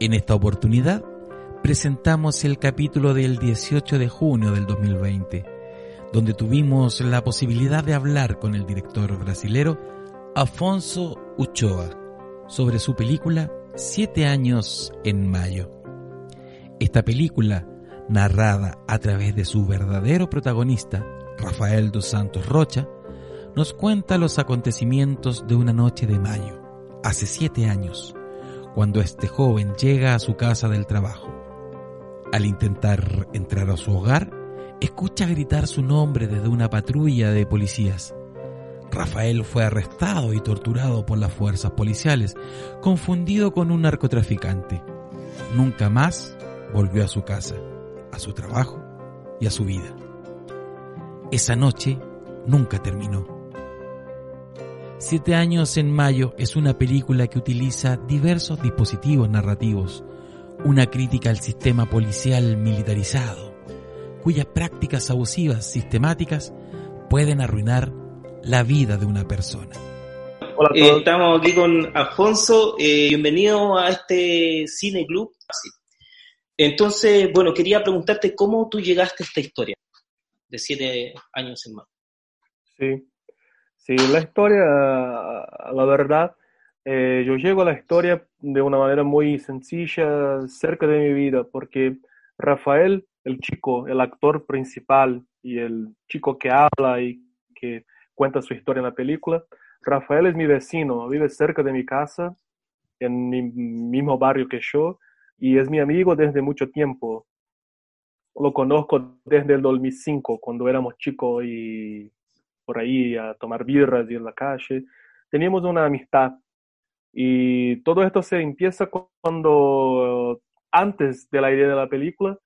En esta oportunidad presentamos el capítulo del 18 de junio del 2020, donde tuvimos la posibilidad de hablar con el director brasilero Afonso Uchoa sobre su película Siete años en mayo. Esta película, narrada a través de su verdadero protagonista, Rafael dos Santos Rocha, nos cuenta los acontecimientos de una noche de mayo, hace siete años cuando este joven llega a su casa del trabajo. Al intentar entrar a su hogar, escucha gritar su nombre desde una patrulla de policías. Rafael fue arrestado y torturado por las fuerzas policiales, confundido con un narcotraficante. Nunca más volvió a su casa, a su trabajo y a su vida. Esa noche nunca terminó. Siete años en mayo es una película que utiliza diversos dispositivos narrativos, una crítica al sistema policial militarizado, cuyas prácticas abusivas sistemáticas pueden arruinar la vida de una persona. Hola a todos. estamos aquí con Afonso, eh, bienvenido a este Cine Club. Entonces, bueno, quería preguntarte cómo tú llegaste a esta historia de siete años en mayo. Sí, Sí, la historia, la verdad, eh, yo llego a la historia de una manera muy sencilla, cerca de mi vida, porque Rafael, el chico, el actor principal y el chico que habla y que cuenta su historia en la película, Rafael es mi vecino, vive cerca de mi casa, en mi mismo barrio que yo, y es mi amigo desde mucho tiempo. Lo conozco desde el 2005, cuando éramos chicos y por ahí a tomar birras y en la calle. Teníamos una amistad y todo esto se empieza cuando antes de la idea de la película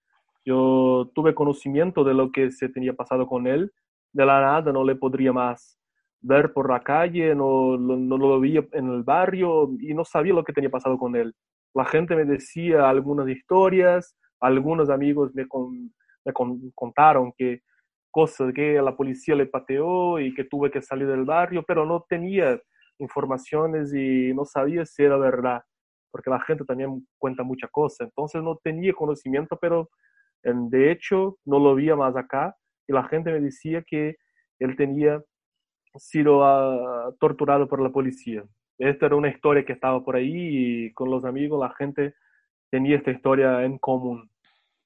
yo tuve conocimiento de lo que se tenía pasado con él. De la nada no le podría más ver por la calle, no, no, lo veía en el barrio y no sabía lo que tenía pasado con él. La gente me decía algunas historias, algunos amigos me, me contaron que cosas que la policía le pateó y que tuve que salir del barrio, pero no tenía informaciones y no sabía si era verdad, porque la gente también cuenta muchas cosas. Entonces no tenía conocimiento, pero de hecho no lo veía más acá y la gente me decía que él tenía sido uh, torturado por la policía. Esta era una historia que estaba por ahí y con los amigos la gente tenía esta historia en común.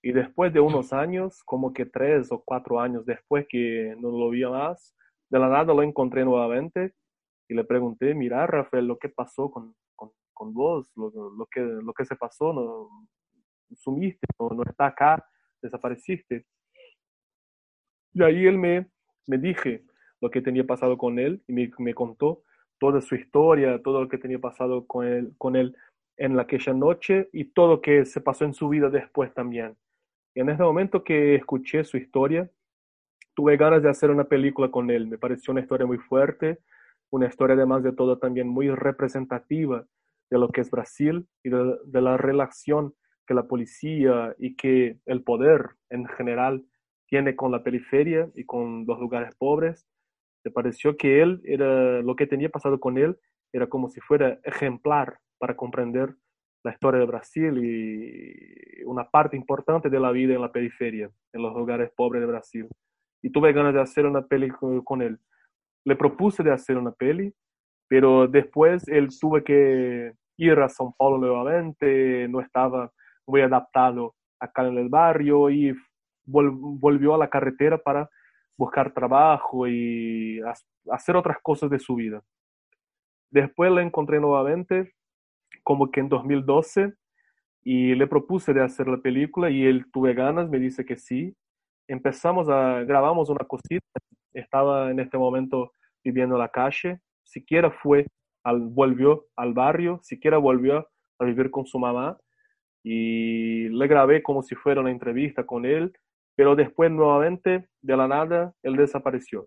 Y después de unos años, como que tres o cuatro años después que no lo vi más, de la nada lo encontré nuevamente y le pregunté, mira, Rafael, lo que pasó con, con, con vos, lo, lo, que, lo que se pasó, no, sumiste, no, no está acá, desapareciste. Y ahí él me, me dije lo que tenía pasado con él y me, me contó toda su historia, todo lo que tenía pasado con él, con él en aquella noche y todo lo que se pasó en su vida después también. Y en este momento que escuché su historia, tuve ganas de hacer una película con él. Me pareció una historia muy fuerte, una historia además de todo también muy representativa de lo que es Brasil y de, la relación que la policía y que el poder en general tiene con la periferia y con los lugares pobres. Me pareció que él era, lo que tenía pasado con él era como si fuera ejemplar para comprender la historia de Brasil y una parte importante de la vida en la periferia, en los lugares pobres de Brasil. Y tuve ganas de hacer una peli con él. Le propuse de hacer una peli, pero después él tuve que ir a São Paulo nuevamente, no estaba muy adaptado acá en el barrio y volvió a la carretera para buscar trabajo y hacer otras cosas de su vida. Después le encontré nuevamente como que en 2012 y le propuse de hacer la película y él tuve ganas, me dice que sí. Empezamos a, grabamos una cosita, estaba en este momento viviendo en la calle, siquiera fue al, volvió al barrio, siquiera volvió a vivir con su mamá y le grabé como si fuera una entrevista con él, pero después nuevamente, de la nada, él desapareció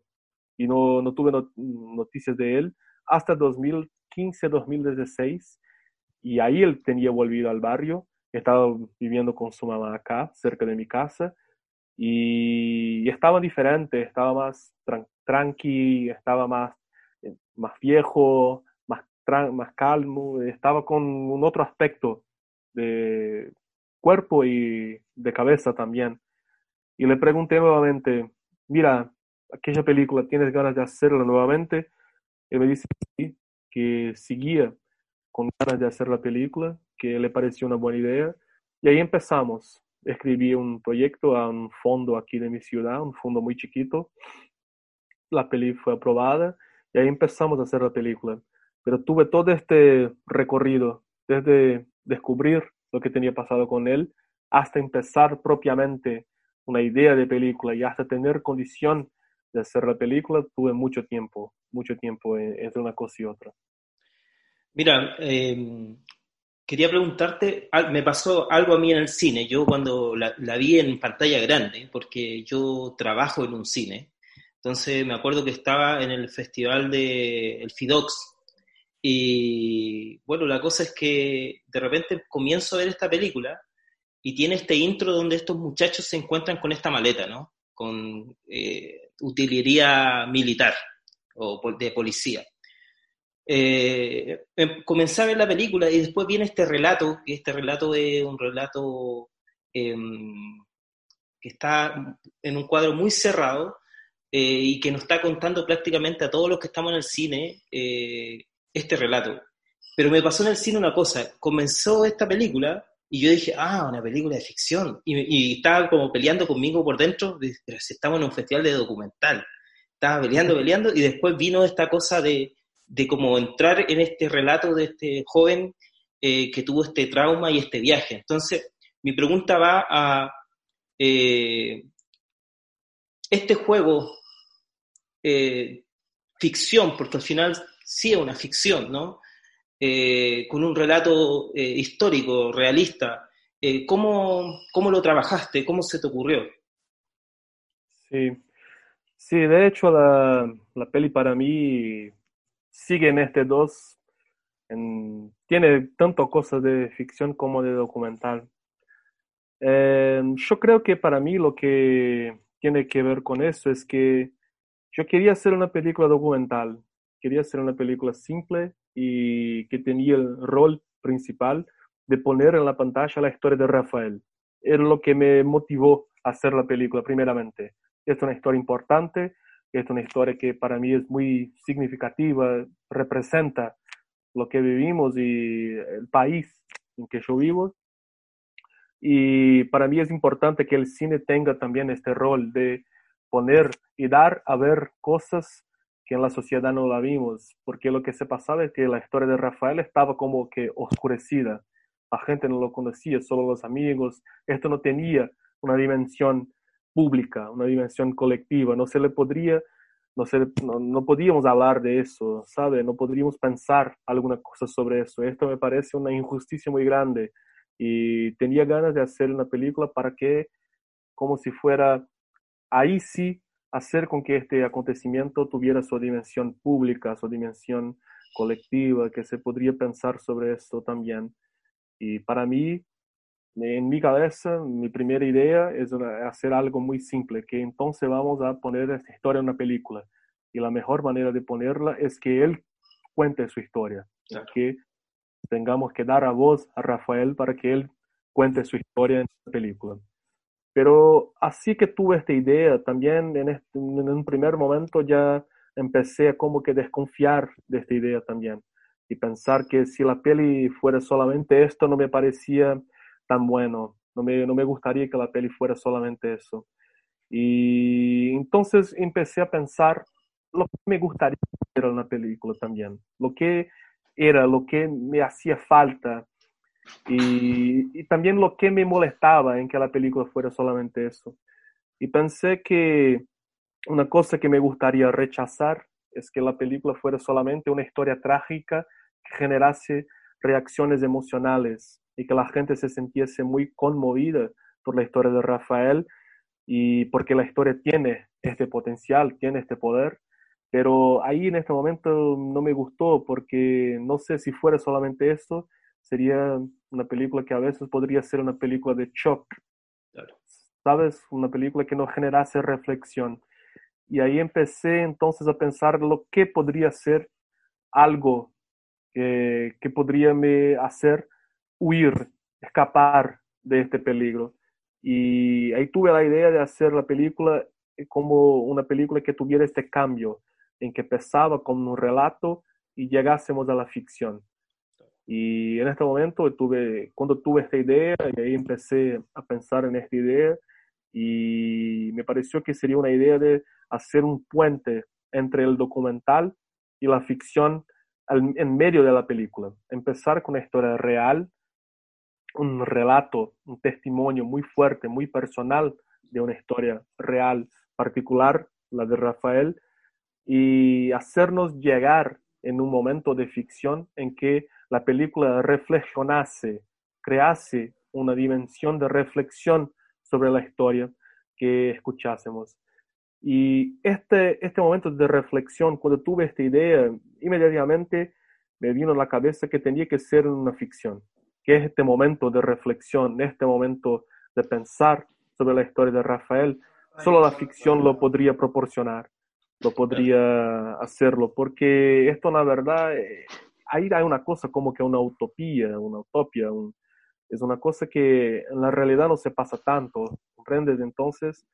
y no, no tuve noticias de él hasta 2015-2016 y ahí él tenía volvido al barrio, estaba viviendo con su mamá acá, cerca de mi casa y estaba diferente, estaba más tranqui, estaba más, eh, más viejo, más, más calmo, estaba con un otro aspecto de cuerpo y de cabeza también. Y le pregunté nuevamente, mira, aquella película, ¿tienes ganas de hacerla nuevamente? Y me dice que seguía con ganas de hacer la película, que le pareció una buena idea. Y ahí empezamos. Escribí un proyecto a un fondo aquí de mi ciudad, un fondo muy chiquito. La peli fue aprobada y ahí empezamos a hacer la película. Pero tuve todo este recorrido, desde descubrir lo que tenía pasado con él, hasta empezar propiamente una idea de película y hasta tener condición de hacer la película, tuve mucho tiempo, mucho tiempo entre una cosa y otra. Mira, em, quería preguntarte, me pasó algo a mí en el cine, yo cuando la, vi en pantalla grande, porque yo trabajo en un cine, entonces me acuerdo que estaba en el festival de el Fidox, y bueno, la cosa es que de repente comienzo a ver esta película y tiene este intro donde estos muchachos se encuentran con esta maleta, ¿no? Con eh, utilería militar o de policía. Eh, em, comencé a ver la película y después viene este relato, este relato es un relato em, que está en un cuadro muy cerrado eh, y que nos está contando prácticamente a todos los que estamos en el cine este relato. Pero me pasó en el cine una cosa, comenzó esta película y yo dije, ah, una película de ficción. Y, estaba como peleando conmigo por dentro, pero si estamos en un festival de documental. Estaba peleando, peleando, y después vino esta cosa de, de como entrar en este relato de este joven eh, que tuvo este trauma y este viaje. Entonces, mi pregunta va a eh, este juego eh, ficción, porque al final sí es una ficción, ¿no? Con un relato histórico, realista. ¿cómo, ¿cómo, lo trabajaste? ¿Cómo se te ocurrió? Sí, sí de hecho la, la peli para mí sigue en este dos, tiene tanto cosas de ficción como de documental. yo creo que para mí lo que tiene que ver con eso es que yo quería hacer una película documental, quería hacer una película simple y que tenía el rol principal de poner en la pantalla la historia de Rafael. Era lo que me motivó a hacer la película, primeramente. Es una historia importante, es una historia que para mí es muy significativa, representa lo que vivimos y el país en que yo vivo. Y para mí es importante que el cine tenga también este rol de poner y dar a ver cosas que en la sociedad no la vimos, porque lo que se pasaba es que la historia de Rafael estaba como que oscurecida. La gente no lo conocía, solo los amigos. Esto no tenía una dimensión pública, una dimensión colectiva. No se le podría, no, se, no, podíamos hablar de eso, ¿sabe? No podríamos pensar alguna cosa sobre eso. Esto me parece una injusticia muy grande y tenía ganas de hacer una película para que, como si fuera, ahí sí hacer con que este acontecimiento tuviera su dimensión pública, su dimensión colectiva, que se podría pensar sobre esto también. Y para mí, en mi cabeza, mi primera idea es hacer algo muy simple, que entonces vamos a poner esta historia en una película. Y la mejor manera de ponerla es que él cuente su historia, que tengamos que dar a voz a Rafael para que él cuente su historia en la película. Pero así que tuve esta idea, también en, este, en un primer momento ya empecé a como que desconfiar de esta idea también y pensar que si la peli fuera solamente esto no me parecía tan bueno, no me, no me gustaría que la peli fuera solamente eso. Y entonces empecé a pensar lo que me gustaría ver en la película también, lo que era, lo que me hacía falta y, también lo que me molestaba en que la película fuera solamente eso. Y pensé que una cosa que me gustaría rechazar es que la película fuera solamente una historia trágica que generase reacciones emocionales y que la gente se sintiese muy conmovida por la historia de Rafael y porque la historia tiene este potencial, tiene este poder, pero ahí en este momento no me gustó porque no sé si fuera solamente esto, sería una película que a veces podría ser una película de shock, ¿sabes? Una película que no generase reflexión. Y ahí empecé entonces a pensar lo que podría ser algo que, que podría me hacer huir, escapar de este peligro. Y ahí tuve la idea de hacer la película eh, como una película que tuviera este cambio, en que empezaba como un relato y llegásemos a la ficción. Y en este momento tuve, cuando tuve esta idea, y ahí empecé a pensar en esta idea, y me pareció que sería una idea de hacer un puente entre el documental y la ficción en medio de la película. Empezar con una historia real, un relato, un testimonio muy fuerte, muy personal de una historia real, particular, la de Rafael, y hacernos llegar en un momento de ficción en que la película reflexionase, crease una dimensión de reflexión sobre la historia que escuchásemos. Y este, este momento de reflexión, cuando tuve esta idea, inmediatamente me vino a la cabeza que tenía que ser una ficción, que es este momento de reflexión, este momento de pensar sobre la historia de Rafael. Solo la ficción lo podría proporcionar, lo podría hacerlo, porque esto, la verdad, eh, ahí hay una cosa como que una utopía, una utopía, es una cosa que en la realidad no se pasa tanto, ¿comprendes? Entonces,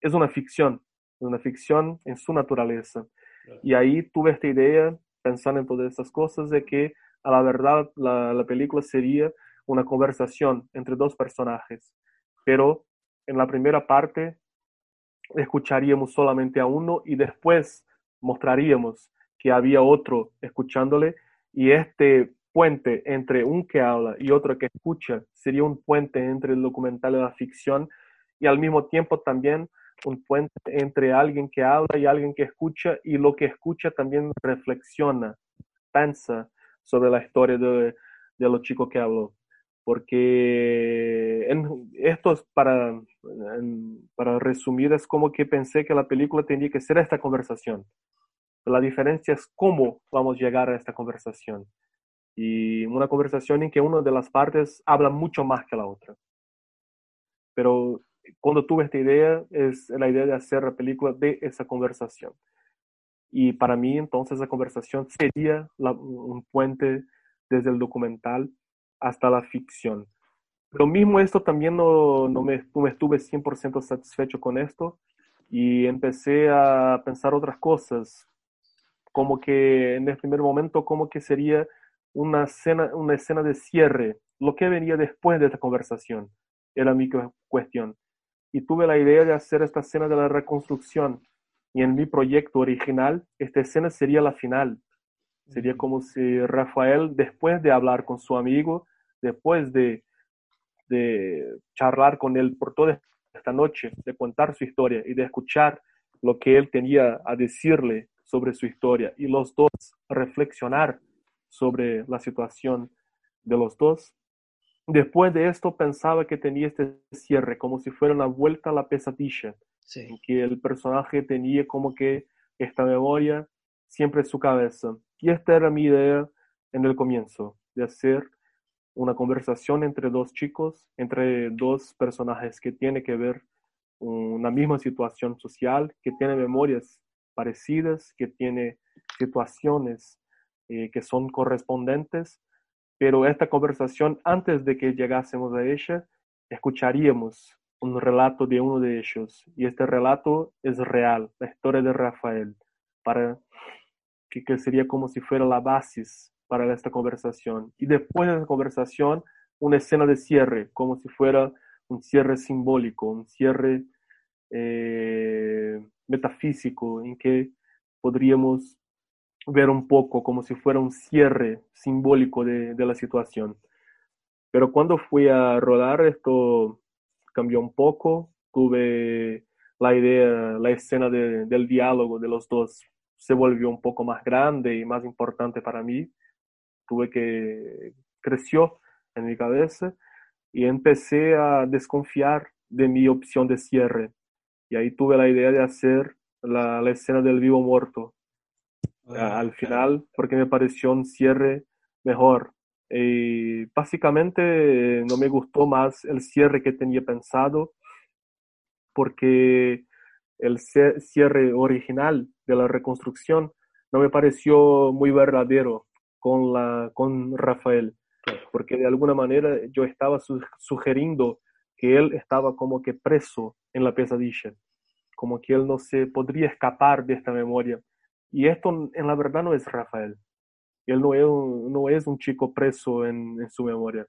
es una ficción, una ficción en su naturaleza. Y ahí tuve esta idea, pensando en todas estas cosas, de que a la verdad la, la película sería una conversación entre dos personajes, pero en la primera parte escucharíamos solamente a uno y después mostraríamos que había otro escuchándole y este puente entre un que habla y otro que escucha sería un puente entre el documental y la ficción y al mismo tiempo también un puente entre alguien que habla y alguien que escucha y lo que escucha también reflexiona, piensa sobre la historia de, de los chicos que habló. Porque en, esto es para, para resumir, es como que pensé que la película tenía que ser esta conversación. La diferencia es cómo vamos a llegar a esta conversación. Y una conversación en que una de las partes habla mucho más que la otra. Pero cuando tuve esta idea, es la idea de hacer la película de esa conversación. Y para mí, entonces, esa conversación sería un puente desde el documental hasta la ficción. Lo mismo esto también no, no, me, no me estuve 100% satisfecho con esto y empecé a pensar otras cosas, como que en el primer momento, como que sería una escena, una escena de cierre, lo que venía después de esta conversación, era mi cuestión y tuve la idea de hacer esta escena de la reconstrucción. Y en mi proyecto original, esta escena sería la final. Sería como si Rafael, después de hablar con su amigo, después de, de charlar con él por toda esta noche, de contar su historia y de escuchar lo que él tenía a decirle sobre su historia y los dos reflexionar sobre la situación de los dos, Después de esto pensaba que tenía este cierre, como si fuera una vuelta a la pesadilla, que el personaje tenía como que esta memoria siempre en su cabeza. Y esta era mi idea en el comienzo, de hacer una conversación entre dos chicos, entre dos personajes que tienen que ver una misma situación social, que tienen memorias parecidas, que tienen situaciones eh, que son correspondentes pero esta conversación, antes de que llegásemos a ella, escucharíamos un relato de uno de ellos. Y este relato es real, la historia de Rafael, para que, que sería como si fuera la base para esta conversación. Y después de la conversación, una escena de cierre, como si fuera un cierre simbólico, un cierre eh, metafísico, en que podríamos ver un poco como si fuera un cierre simbólico de, de la situación. Pero cuando fui a rodar esto cambió un poco, tuve la idea, la escena de, del diálogo de los dos se volvió un poco más grande y más importante para mí. Tuve que, creció en mi cabeza y empecé a desconfiar de mi opción de cierre. Y ahí tuve la idea de hacer la, la escena del vivo muerto al final, porque me pareció un cierre mejor. Y básicamente no me gustó más el cierre que tenía pensado, porque el cierre original de la reconstrucción no me pareció muy verdadero con, la, con Rafael, porque de alguna manera yo estaba sugiriendo que él estaba como que preso en la pesadilla, como que él no se podría escapar de esta memoria. Y esto en la verdad no es Rafael. Él no es un, chico preso en, su memoria.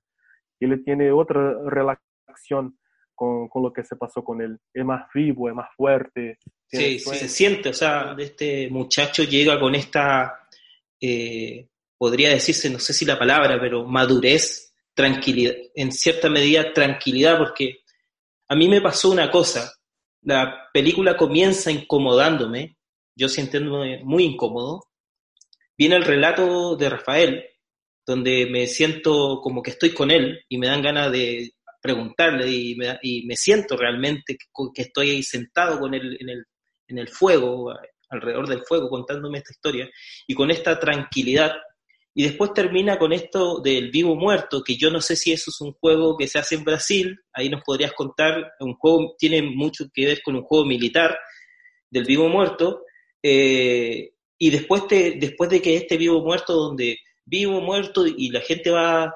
Él tiene otra relación con, con, lo que se pasó con él. Es más vivo, es más fuerte. Sí, sí, se siente, o sea, este muchacho llega con esta, eh, podría decirse, no sé si la palabra, pero madurez, tranquilidad, en cierta medida tranquilidad, porque a mí me pasó una cosa, la película comienza incomodándome, yo sintiéndome muy incómodo, viene el relato de Rafael, donde me siento como que estoy con él y me dan ganas de preguntarle y me, siento realmente que, estoy ahí sentado con él en el, en el fuego, alrededor del fuego, contándome esta historia, y con esta tranquilidad. Y después termina con esto del vivo muerto, que yo no sé si eso es un juego que se hace en Brasil, ahí nos podrías contar, un juego tiene mucho que ver con un juego militar del vivo muerto, eh, y después, de, después de que este vivo muerto, donde vivo muerto y la gente va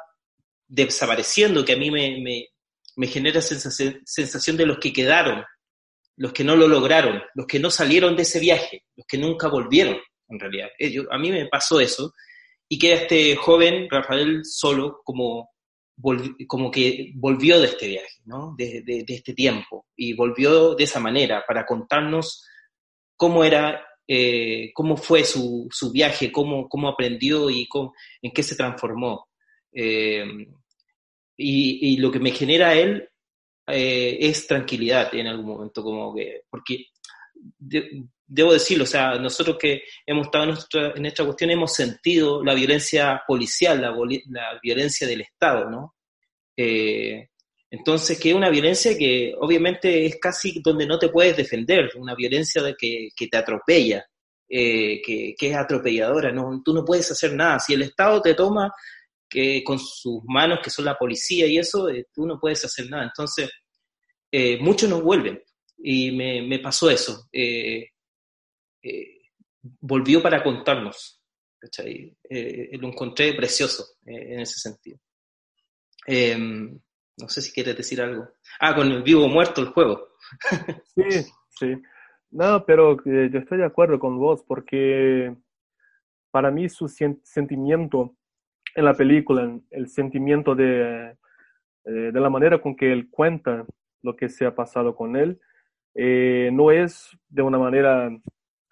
desapareciendo, que a mí me, me, me genera sensación, de los que quedaron, los que no lo lograron, los que no salieron de ese viaje, los que nunca volvieron, en realidad. Eh, a mí me pasó eso, y queda este joven, Rafael, solo, como, como que volvió de este viaje, ¿no? de, de, este tiempo, y volvió de esa manera, para contarnos cómo era eh, cómo fue su, su viaje, cómo, cómo, aprendió y en qué se transformó. Eh, y, lo que me genera él eh, es tranquilidad en algún momento, como que, porque de, debo decirlo, o sea, nosotros que hemos estado en, nuestra, esta cuestión hemos sentido la violencia policial, la, la violencia del Estado, ¿no? Entonces, que es una violencia que obviamente es casi donde no te puedes defender, una violencia de que, que te atropella, eh, que, que, es atropelladora, no, tú no puedes hacer nada. Si el Estado te toma que con sus manos, que son la policía y eso, eh, tú no puedes hacer nada. Entonces, eh, muchos nos vuelven y me, me pasó eso. Volvió para contarnos. lo encontré precioso en ese sentido. No sé si quieres decir algo. Ah, con el vivo muerto el juego. sí, sí. No, pero eh, yo estoy de acuerdo con vos porque para mí su sentimiento en la película, el sentimiento de, eh, de la manera con que él cuenta lo que se ha pasado con él, eh, no es de una manera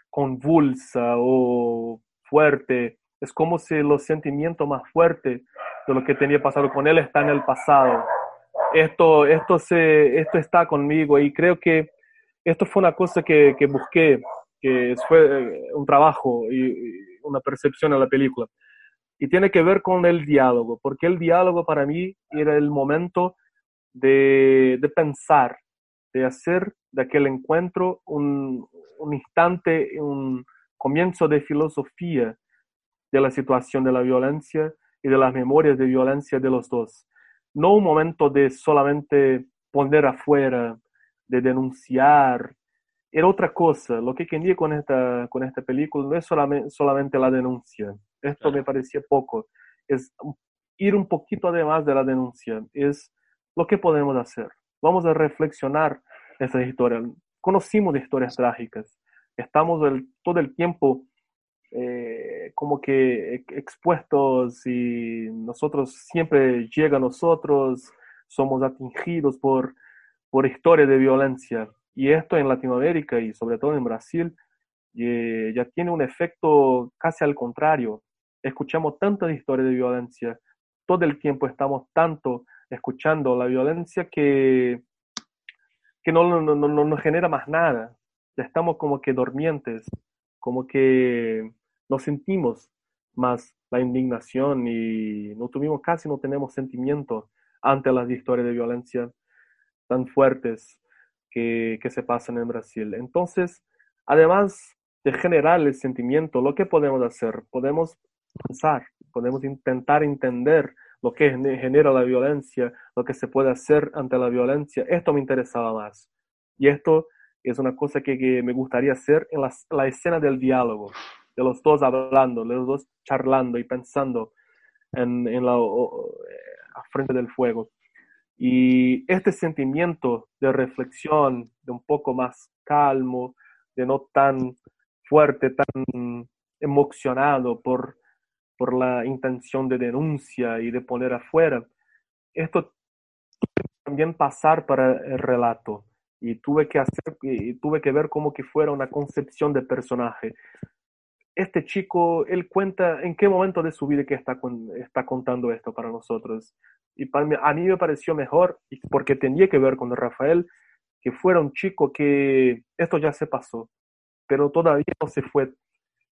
convulsa o fuerte. Es como si los sentimientos más fuertes de lo que tenía pasado con él está en el pasado esto, esto, se, esto está conmigo y creo que esto fue una cosa que, que busqué, que fue eh, un trabajo y, una percepción en la película. Y tiene que ver con el diálogo, porque el diálogo para mí era el momento de, de pensar, de hacer de aquel encuentro un, un instante, un comienzo de filosofía de la situación de la violencia y de las memorias de violencia de los dos no un momento de solamente poner afuera, de denunciar. Era otra cosa. Lo que quería con esta, con esta película no es solamente, solamente la denuncia. Esto me parecía poco. Es ir un poquito además de la denuncia. Es lo que podemos hacer. Vamos a reflexionar esta historia. Conocimos historias trágicas. Estamos el, todo el tiempo eh, como que expuestos y nosotros siempre llega a nosotros, somos atingidos por, por historias de violencia. Y esto en Latinoamérica y sobre todo en Brasil eh, ya tiene un efecto casi al contrario. Escuchamos tantas historias de violencia, todo el tiempo estamos tanto escuchando la violencia que, que no, no, no, no genera más nada. Ya estamos como que dormientes como que no sentimos más la indignación y no tuvimos casi no tenemos sentimiento ante las historias de violencia tan fuertes que, que se pasan en Brasil. Entonces, además de generar el sentimiento, lo que podemos hacer, podemos pensar, podemos intentar entender lo que genera la violencia, lo que se puede hacer ante la violencia. Esto me interesaba más. Y esto es una cosa que, me gustaría hacer en la, escena del diálogo, de los dos hablando, de los dos charlando y pensando en, la, frente del fuego. Y este sentimiento de reflexión, de un poco más calmo, de no tan fuerte, tan emocionado por por la intención de denuncia y de poner afuera. Esto también pasar para el relato y tuve que hacer y tuve que ver como que fuera una concepción de personaje. Este chico, él cuenta en qué momento de su vida que está, está contando esto para nosotros. Y para mí, a mí me pareció mejor, porque tenía que ver con Rafael, que fuera un chico que esto ya se pasó, pero todavía no se fue,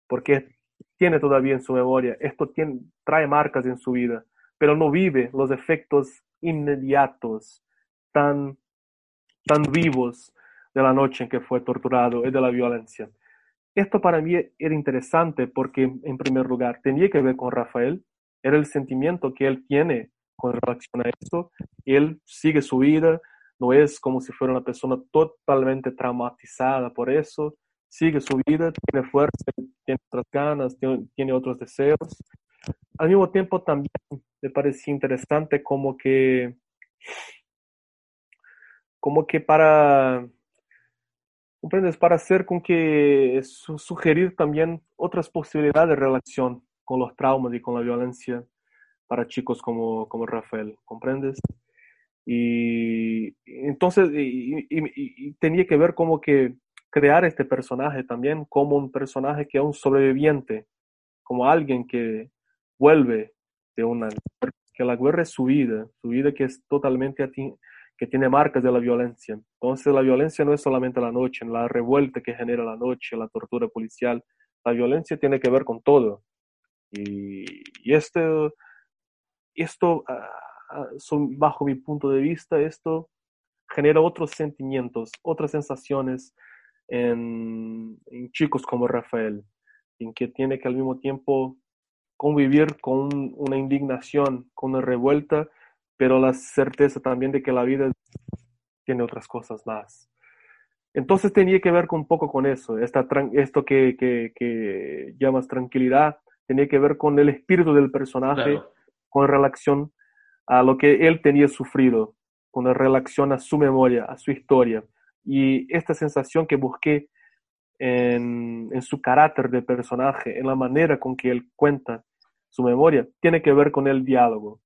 porque tiene todavía en su memoria, esto trae marcas en su vida, pero no vive los efectos inmediatos, tan, tan vivos de la noche en que fue torturado y de la violencia. Esto para mí era interesante porque, en primer lugar, tenía que ver con Rafael, era el sentimiento que él tiene con relación a eso, él sigue su vida, no es como si fuera una persona totalmente traumatizada por eso, sigue su vida, tiene fuerza, tiene otras ganas, tiene, otros deseos. Al mismo tiempo también me parecía interesante como que, como que para, ¿comprendes? Para hacer con que sugerir también otras posibilidades de relación con los traumas y con la violencia para chicos como, como Rafael, ¿comprendes? Y entonces, y tenía que ver como que crear este personaje también como un personaje que es un sobreviviente, como alguien que vuelve de una que la guerra es su vida, su vida que es totalmente que tiene marcas de la violencia. Entonces la violencia no es solamente la noche, la revuelta que genera la noche, la tortura policial, la violencia tiene que ver con todo. Y, y este, esto, ah, ah, bajo mi punto de vista, esto genera otros sentimientos, otras sensaciones, en, chicos como Rafael, en que tiene que al mismo tiempo convivir con una indignación, con una revuelta, pero la certeza también de que la vida tiene otras cosas más. Entonces tenía que ver un poco con eso, esta, esto que, que, llamas tranquilidad, tenía que ver con el espíritu del personaje, con relación a lo que él tenía sufrido, con relación a su memoria, a su historia. Y esta sensación que busqué en, su carácter de personaje, en la manera con que él cuenta su memoria, tiene que ver con el diálogo,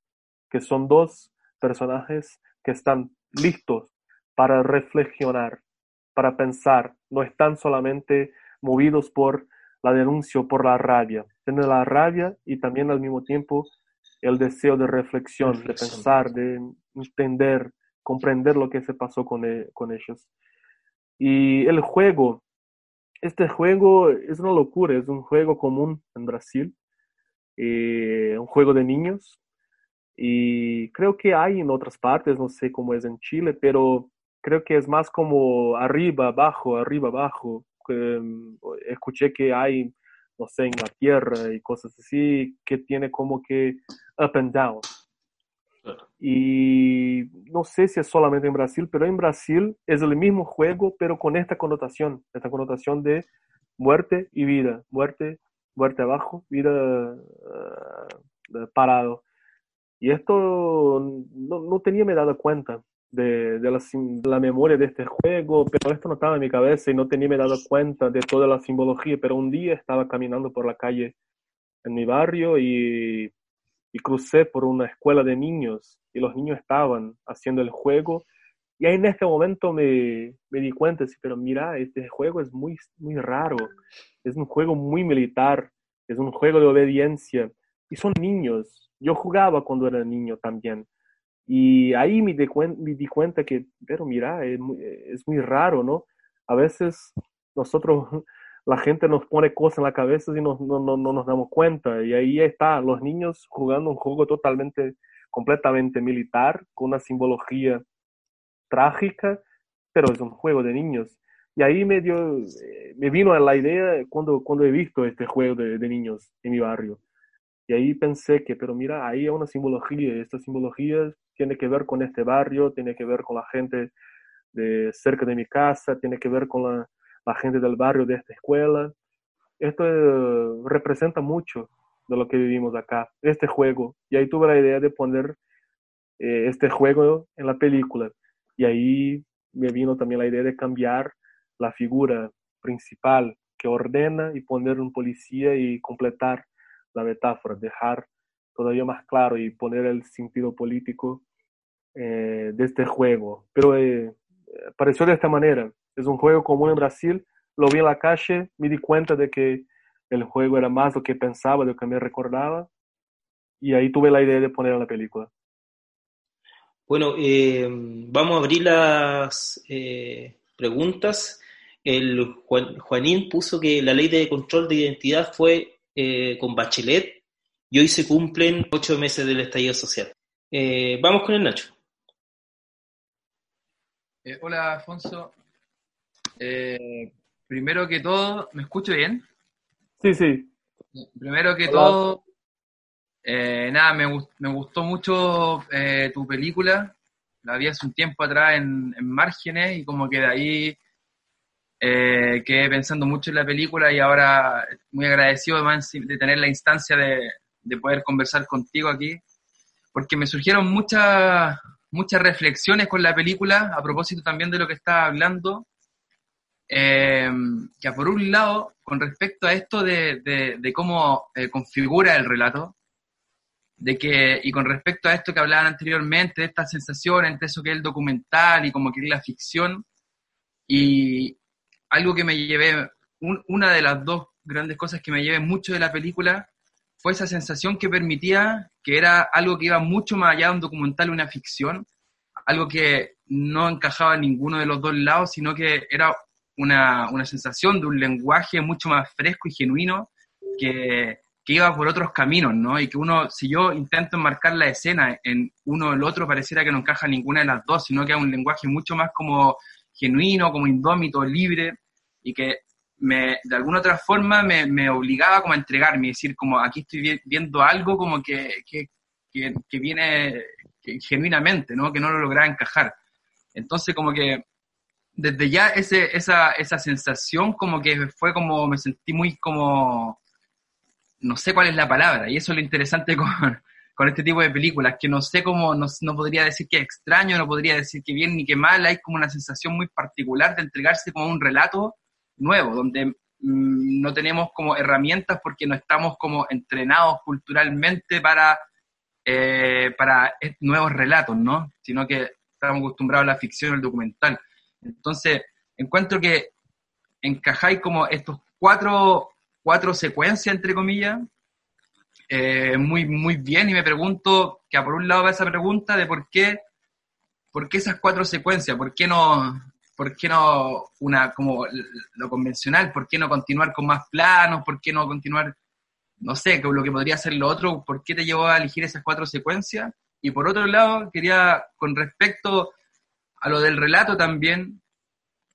que son dos personajes que están listos para reflexionar, para pensar, no están solamente movidos por la denuncia o por la rabia, tienen la rabia y también al mismo tiempo el deseo de reflexión, de pensar, de entender, comprender lo que se pasó con, e, con ellos. Y el juego, este juego es una locura, es un juego común en Brasil, eh, un juego de niños. Y creo que hay en otras partes, no sé cómo es en Chile, pero creo que es más como arriba, abajo, arriba, abajo. Mm, escuché que hay, no sé, en la tierra y cosas así, que tiene como que up and down. Y no sé si es solamente en Brasil, pero en Brasil es el mismo juego, pero con esta connotación, esta connotación de muerte y vida, muerte, muerte abajo, vida uh, parado. Y esto no, no, tenía me dado cuenta de, de, la, la, memoria de este juego, pero esto no estaba en mi cabeza y no tenía me dado cuenta de toda la simbología, pero un día estaba caminando por la calle en mi barrio y y crucé por una escuela de niños y los niños estaban haciendo el juego. Y ahí en este momento me, me di cuenta, sí, pero mira, este juego es muy, muy raro, es un juego muy militar, es un juego de obediencia. Y son niños. Yo jugaba cuando era niño también. Y ahí me di, cuenta que, pero mira, es muy, raro, ¿no? A veces nosotros la gente nos pone cosas en la cabeza y no, no, no, no nos damos cuenta. Y ahí está, los niños jugando un juego totalmente, completamente militar, con una simbología trágica, pero es un juego de niños. Y ahí me, dio, eh, me vino la idea cuando, cuando he visto este juego de, de niños en mi barrio. Y ahí pensé que, pero mira, ahí hay una simbología, y esta simbología tiene que ver con este barrio, tiene que ver con la gente de cerca de mi casa, tiene que ver con la, la gente del barrio de esta escuela. Esto eh, representa mucho de lo que vivimos acá, este juego. Y ahí tuve la idea de poner eh, este juego en la película. Y ahí me vino también la idea de cambiar la figura principal que ordena y poner un policía y completar la metáfora, dejar todavía más claro y poner el sentido político eh, de este juego. Pero eh, pareció de esta manera. Es un juego común en Brasil. Lo vi en la calle, me di cuenta de que el juego era más lo que pensaba, de lo que me recordaba. Y ahí tuve la idea de poner la película. Bueno, eh, vamos a abrir las eh, preguntas. El Juanín puso que la ley de control de identidad fue eh, con Bachelet y hoy se cumplen ocho meses del estallido social. Eh, vamos con el Nacho. Eh, hola, Alfonso. primero que todo, ¿me escucho bien? Sí, sí. Primero que todo, nada, me, me, gustó mucho tu película. La vi hace un tiempo atrás en, en Márgenes y como que de ahí eh, quedé pensando mucho en la película y ahora muy agradecido de tener la instancia de, de poder conversar contigo aquí, porque me surgieron muchas muchas reflexiones con la película a propósito también de lo que estaba hablando, eh, que por un lado, con respecto a esto de, de, cómo eh, configura el relato, de que, y con respecto a esto que hablaban anteriormente, de esta sensación entre eso que es el documental y como que es la ficción, y, algo que me llevé, una de las dos grandes cosas que me llevé mucho de la película fue esa sensación que permitía que era algo que iba mucho más allá de un documental una ficción, algo que no encajaba en ninguno de los dos lados, sino que era una, una sensación de un lenguaje mucho más fresco y genuino que, que, iba por otros caminos, ¿no? Y que uno, si yo intento enmarcar la escena en uno o el otro, pareciera que no encaja ninguna de las dos, sino que es un lenguaje mucho más como genuino, como indómito, libre, y que me, de alguna otra forma me, obligaba como a entregarme, decir como aquí estoy viendo algo como que, que, que, viene genuinamente, ¿no? que no lo lograba encajar. Entonces como que desde ya ese, esa, esa sensación como que fue como, me sentí muy como, no sé cuál es la palabra, y eso es lo interesante con, con este tipo de películas, que no sé cómo, no, no, podría decir que es extraño, no podría decir que bien ni que mal, hay como una sensación muy particular de entregarse como un relato nuevo, donde mm, no tenemos como herramientas porque no estamos como entrenados culturalmente para, eh, para nuevos relatos, ¿no? Sino que estamos acostumbrados a la ficción, al documental. Entonces, encuentro que encajáis como estos cuatro, cuatro secuencias, entre comillas, eh, muy, muy bien y me pregunto, que por un lado va esa pregunta de por qué, por qué esas cuatro secuencias, por qué no, por qué no una como lo convencional, por qué no continuar con más planos, por qué no continuar, no sé, con lo que podría ser lo otro, por qué te llevó a elegir esas cuatro secuencias. Y por otro lado, quería, con respecto a lo del relato también,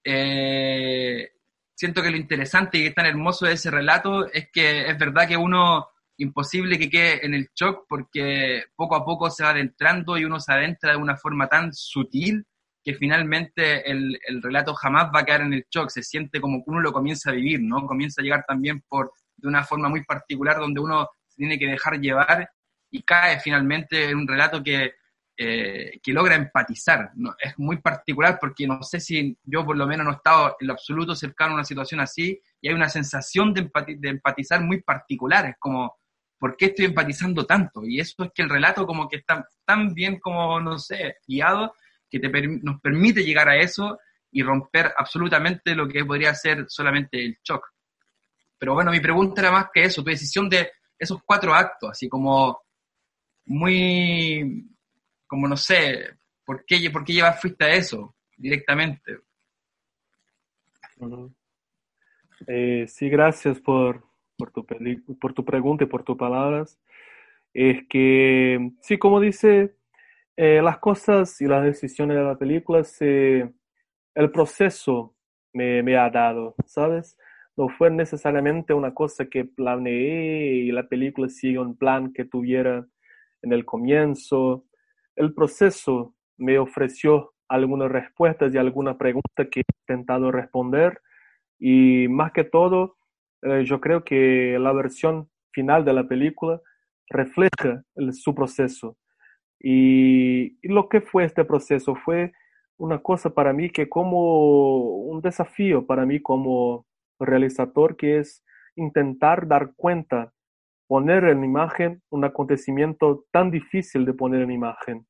eh, siento que lo interesante y que es tan hermoso de ese relato es que es verdad que uno imposible que quede en el shock porque poco a poco se va adentrando y uno se adentra de una forma tan sutil que finalmente el, el relato jamás va a quedar en el shock, se siente como que uno lo comienza a vivir, ¿no? Comienza a llegar también por de una forma muy particular donde uno se tiene que dejar llevar y cae finalmente en un relato que, eh, que logra empatizar. ¿no? Es muy particular porque no sé si yo por lo menos no he estado en lo absoluto cercano a una situación así y hay una sensación de, de empatizar muy particular, es como ¿por qué estoy empatizando tanto? Y eso es que el relato como que está tan bien como, no sé, guiado, que te nos permite llegar a eso y romper absolutamente lo que podría ser solamente el shock. Pero bueno, mi pregunta era más que eso, tu decisión de esos cuatro actos, así como muy, como no sé, ¿por qué, por qué llevas fuiste a eso directamente? Eh, sí, gracias por, por, tu por tu pregunta y por tus palabras. Es que, sí, como dice, eh, las cosas y las decisiones de la película, se, el proceso me, me ha dado, ¿sabes? No fue necesariamente una cosa que planeé y la película sigue un plan que tuviera en el comienzo. El proceso me ofreció algunas respuestas y alguna pregunta que he intentado responder y más que todo, eh, yo creo que la versión final de la película refleja su proceso. Y, lo que fue este proceso fue una cosa para mí que como un desafío para mí como realizador, que es intentar dar cuenta, poner en imagen un acontecimiento tan difícil de poner en imagen.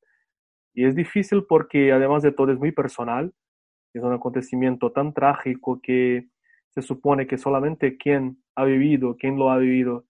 Y es difícil porque además de todo es muy personal, es un acontecimiento tan trágico que se supone que solamente quien ha vivido, quien lo ha vivido,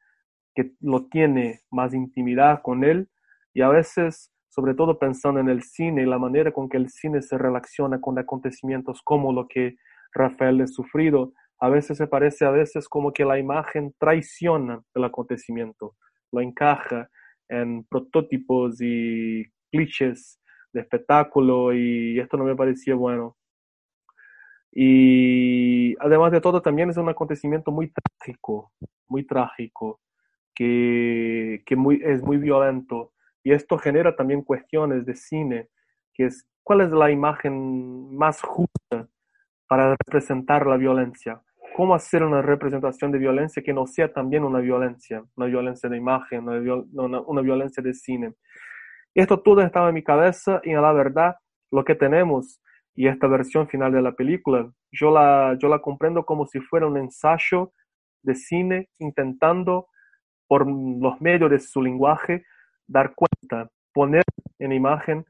que lo tiene más intimidad con él y a veces, sobre todo pensando en el cine y la manera con que el cine se relaciona con acontecimientos como lo que Rafael ha sufrido, a veces se parece a veces como que la imagen traiciona el acontecimiento, lo encaja en prototipos y clichés de espectáculo y esto no me parecía bueno. Y además de todo, también es un acontecimiento muy trágico, muy trágico, que, que muy, es muy violento. Y esto genera también cuestiones de cine, que es cuál es la imagen más justa para representar la violencia. ¿Cómo hacer una representación de violencia que no sea también una violencia, una violencia de imagen, una, una violencia de cine? Esto todo estaba en mi cabeza y a la verdad lo que tenemos y esta versión final de la película, yo la, yo la comprendo como si fuera un ensayo de cine intentando, por los medios de su lenguaje, dar cuenta, poner en imagen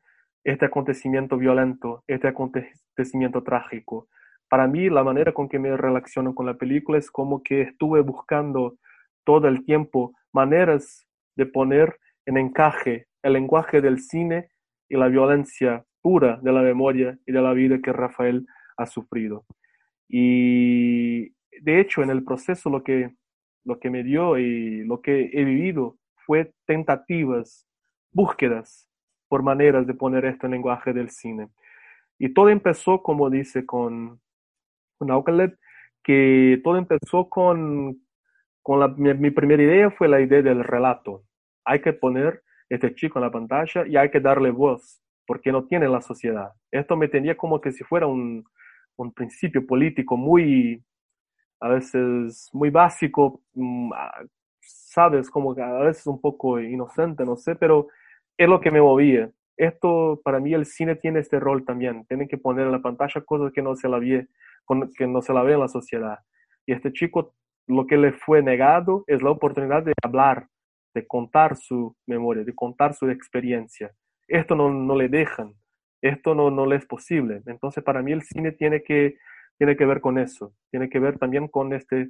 este acontecimiento violento, este acontecimiento trágico. Para mí, la manera con que me relaciono con la película es como que estuve buscando todo el tiempo maneras de poner en encaje el lenguaje del cine y la violencia pura de la memoria y de la vida que Rafael ha sufrido. Y de hecho, en el proceso lo que, lo que me dio y lo que he vivido fue tentativas, búsquedas por maneras de poner esto en lenguaje del cine. Y todo empezó, como dice con, con que todo empezó con, con la, mi, mi primera idea fue la idea del relato. Hay que poner este chico en la pantalla y hay que darle voz porque no tiene la sociedad. Esto me tenía como que si fuera un, un principio político muy, a veces muy básico, mm, ah, sabes, como que a veces un poco inocente, no sé, pero es lo que me movía. Esto, para mí, el cine tiene este rol también. Tiene que poner en la pantalla cosas que no se la ve, que no se la ve en la sociedad. Y este chico, lo que le fue negado es la oportunidad de hablar, de contar su memoria, de contar su experiencia esto no, no le dejan, esto no, no le es posible. Entonces, para mí el cine tiene que, tiene que ver con eso, tiene que ver también con este,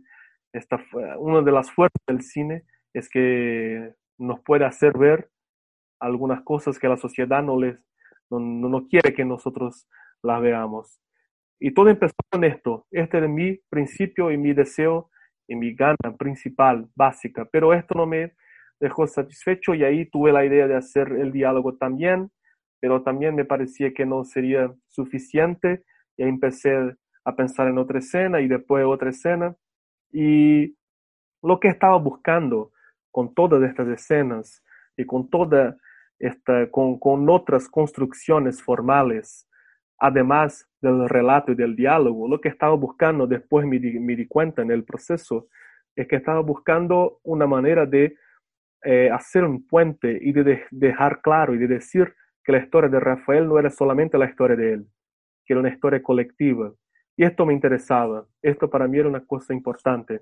esta, una de las fuerzas del cine es que nos puede hacer ver algunas cosas que la sociedad no, les, no, no quiere que nosotros las veamos. Y todo empezó con esto. Este es mi principio y mi deseo y mi gana principal, básica. Pero esto no me, dejó satisfecho y ahí tuve la idea de hacer el diálogo también, pero también me parecía que no sería suficiente y empecé a pensar en otra escena y después otra escena. Y lo que estaba buscando con todas estas escenas y con toda esta, con, con otras construcciones formales, además del relato y del diálogo, lo que estaba buscando después me me di cuenta en el proceso es que estaba buscando una manera de eh, hacer un puente y de, dejar claro y de decir que la historia de Rafael no era solamente la historia de él, que era una historia colectiva. Y esto me interesaba, esto para mí era una cosa importante,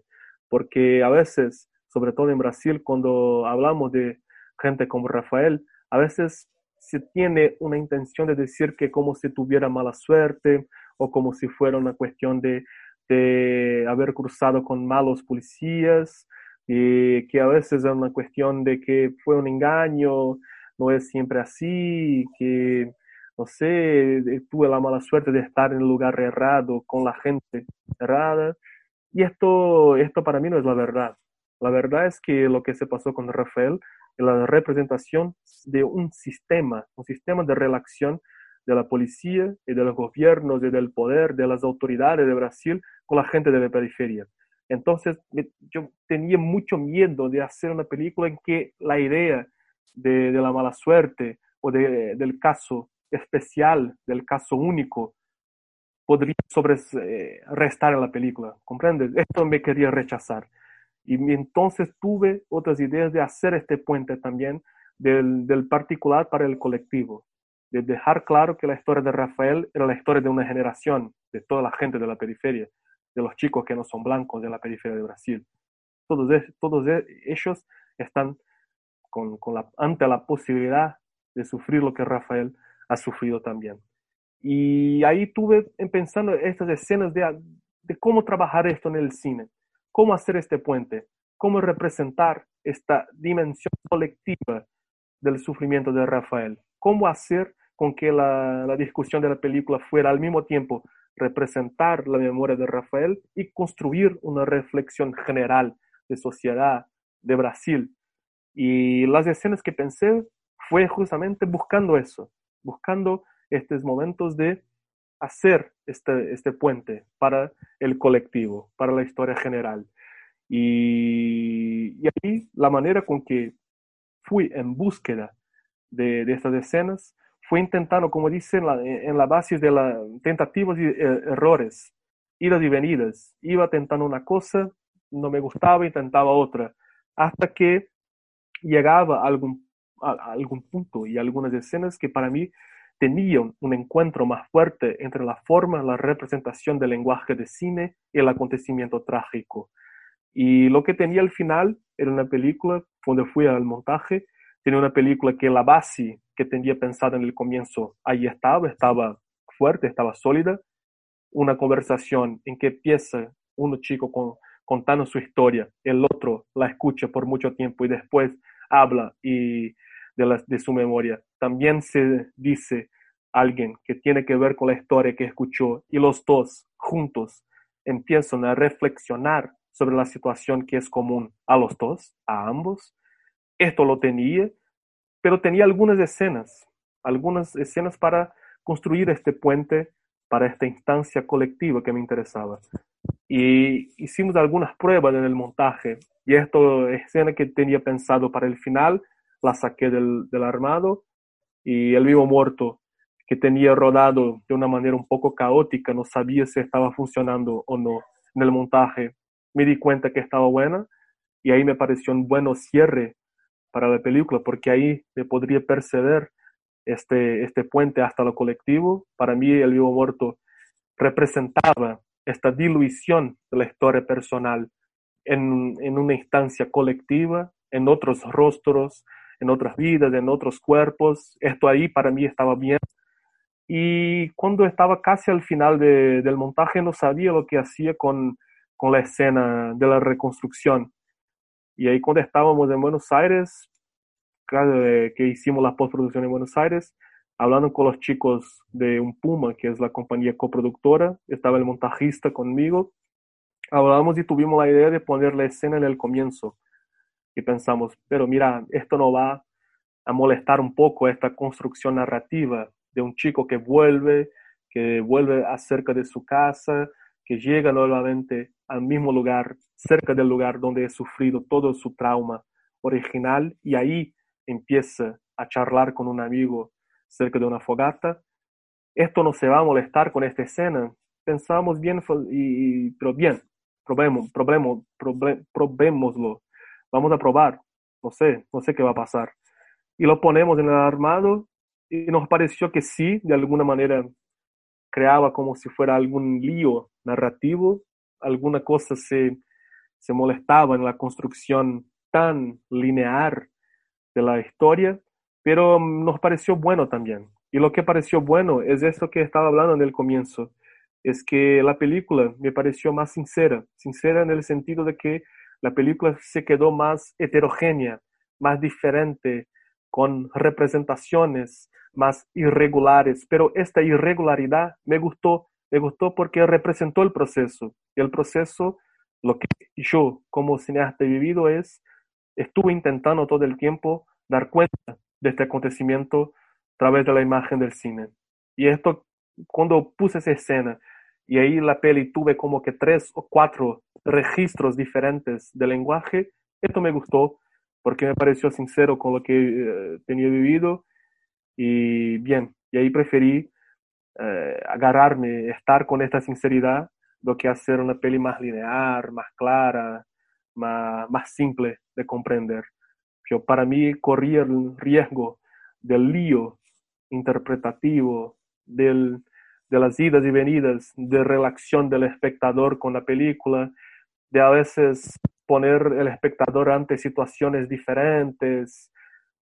porque a veces, sobre todo en Brasil, cuando hablamos de gente como Rafael, a veces se tiene una intención de decir que como si tuviera mala suerte o como si fuera una cuestión de, de haber cruzado con malos policías y que a veces es una cuestión de que fue un engaño, no es siempre así, que, no sé, tuve la mala suerte de estar en el lugar errado, con la gente errada. Y esto, esto para mí no es la verdad. La verdad es que lo que se pasó con Rafael es la representación de un sistema, un sistema de relación de la policía y de los gobiernos y del poder, de las autoridades de Brasil con la gente de la periferia. Entonces yo tenía mucho miedo de hacer una película en que la idea de, la mala suerte o del caso especial, del caso único, podría eh, restar en la película, ¿comprendes? Esto me quería rechazar. Y entonces tuve otras ideas de hacer este puente también del particular para el colectivo, de dejar claro que la historia de Rafael era la historia de una generación, de toda la gente de la periferia, de los chicos que no son blancos de la periferia de Brasil. Todos, todos ellos están con, la, ante la posibilidad de sufrir lo que Rafael ha sufrido también. Y ahí tuve pensando estas escenas de, cómo trabajar esto en el cine, cómo hacer este puente, cómo representar esta dimensión colectiva del sufrimiento de Rafael, cómo hacer con que la, discusión de la película fuera al mismo tiempo representar la memoria de Rafael y construir una reflexión general de sociedad de Brasil. Y las escenas que pensé fue justamente buscando eso, buscando estos momentos de hacer este, este puente para el colectivo, para la historia general. Y, y ahí la manera con que fui en búsqueda de, de estas escenas fue intentando, como dice en la, base de las tentativas y eh, errores, idas y venidas. Iba tentando una cosa, no me gustaba, intentaba otra, hasta que llegaba algún, a algún punto y algunas escenas que para mí tenían un encuentro más fuerte entre la forma, la representación del lenguaje de cine y el acontecimiento trágico. Y lo que tenía al final era una película, cuando fui al montaje, tenía una película que la base que tenía pensado en el comienzo ahí estaba, estaba fuerte, estaba sólida. Una conversación en que empieza uno chico con, contando su historia, el otro la escucha por mucho tiempo y después habla y de, de su memoria. También se dice alguien que tiene que ver con la historia que escuchó y los dos juntos empiezan a reflexionar sobre la situación que es común a los dos, a ambos. Esto lo tenía pero tenía algunas escenas, algunas escenas para construir este puente para esta instancia colectiva que me interesaba. Y hicimos algunas pruebas en el montaje. Y esta escena que tenía pensado para el final, la saqué del, del armado. Y el vivo muerto, que tenía rodado de una manera un poco caótica, no sabía si estaba funcionando o no en el montaje. Me di cuenta que estaba buena y ahí me pareció un buen cierre para la película, porque ahí me podría perceder este, este puente hasta lo colectivo. Para mí, El Vivo Muerto representaba esta dilución de la historia personal en, en una instancia colectiva, en otros rostros, en otras vidas, en otros cuerpos. Esto ahí para mí estaba bien. Y cuando estaba casi al final de, del montaje no sabía lo que hacía con, con la escena de la reconstrucción. Y ahí cuando estábamos en Buenos Aires, que hicimos la postproducción en Buenos Aires, hablando con los chicos de Un Puma, que es la compañía coproductora, estaba el montajista conmigo, hablamos y tuvimos la idea de poner la escena en el comienzo. Y pensamos, pero mira, esto no va a molestar un poco esta construcción narrativa de un chico que vuelve, que vuelve acerca de su casa, que llega nuevamente al mismo lugar, cerca del lugar donde ha sufrido todo su trauma original y ahí empieza a charlar con un amigo cerca de una fogata. Esto no se va a molestar con esta escena. Pensamos bien, y, pero bien, probemos, probemos, probémoslo. Vamos a probar. No sé, no sé qué va a pasar. Y lo ponemos en el armado y nos pareció que sí, de alguna manera creaba como si fuera algún lío narrativo, alguna cosa se, se molestaba en la construcción tan lineal de la historia, pero nos pareció bueno también. Y lo que pareció bueno es esto que estaba hablando en el comienzo, es que la película me pareció más sincera, sincera en el sentido de que la película se quedó más heterogénea, más diferente, con representaciones más irregulares, pero esta irregularidad me gustó, me gustó porque representó el proceso, y el proceso Lo que yo como cineasta he vivido es, estuve intentando todo el tiempo dar cuenta de este acontecimiento a través de la imagen del cine. Y esto, cuando puse esa escena y ahí la peli tuve como que tres o cuatro registros diferentes de lenguaje, esto me gustó porque me pareció sincero con lo que eh, tenía vivido y bien, y ahí preferí eh, agarrarme, estar con esta sinceridad, lo que hacer una peli más lineal, más clara, más, más simple de comprender. Yo para mí corría el riesgo del lío interpretativo, del, de las idas y venidas, de relación del espectador con la película, de a veces poner el espectador ante situaciones diferentes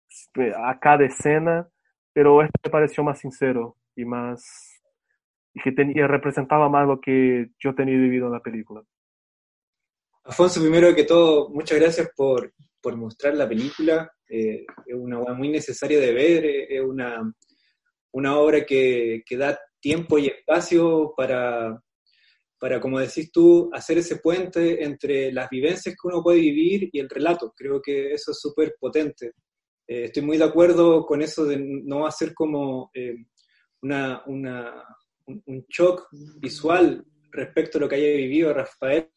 este, a cada escena, pero esto me pareció más sincero y más y que tenía, representaba más lo que yo tenía vivido en la película. Afonso, primero que todo, muchas gracias por, por mostrar la película. Eh, es una obra muy necesaria de ver, eh, es una, una obra que, que, da tiempo y espacio para, para, como decís tú, hacer ese puente entre las vivencias que uno puede vivir y el relato. Creo que eso es súper potente. Eh, estoy muy de acuerdo con eso de no hacer como una, una, un, shock visual respecto a lo que haya vivido Rafael,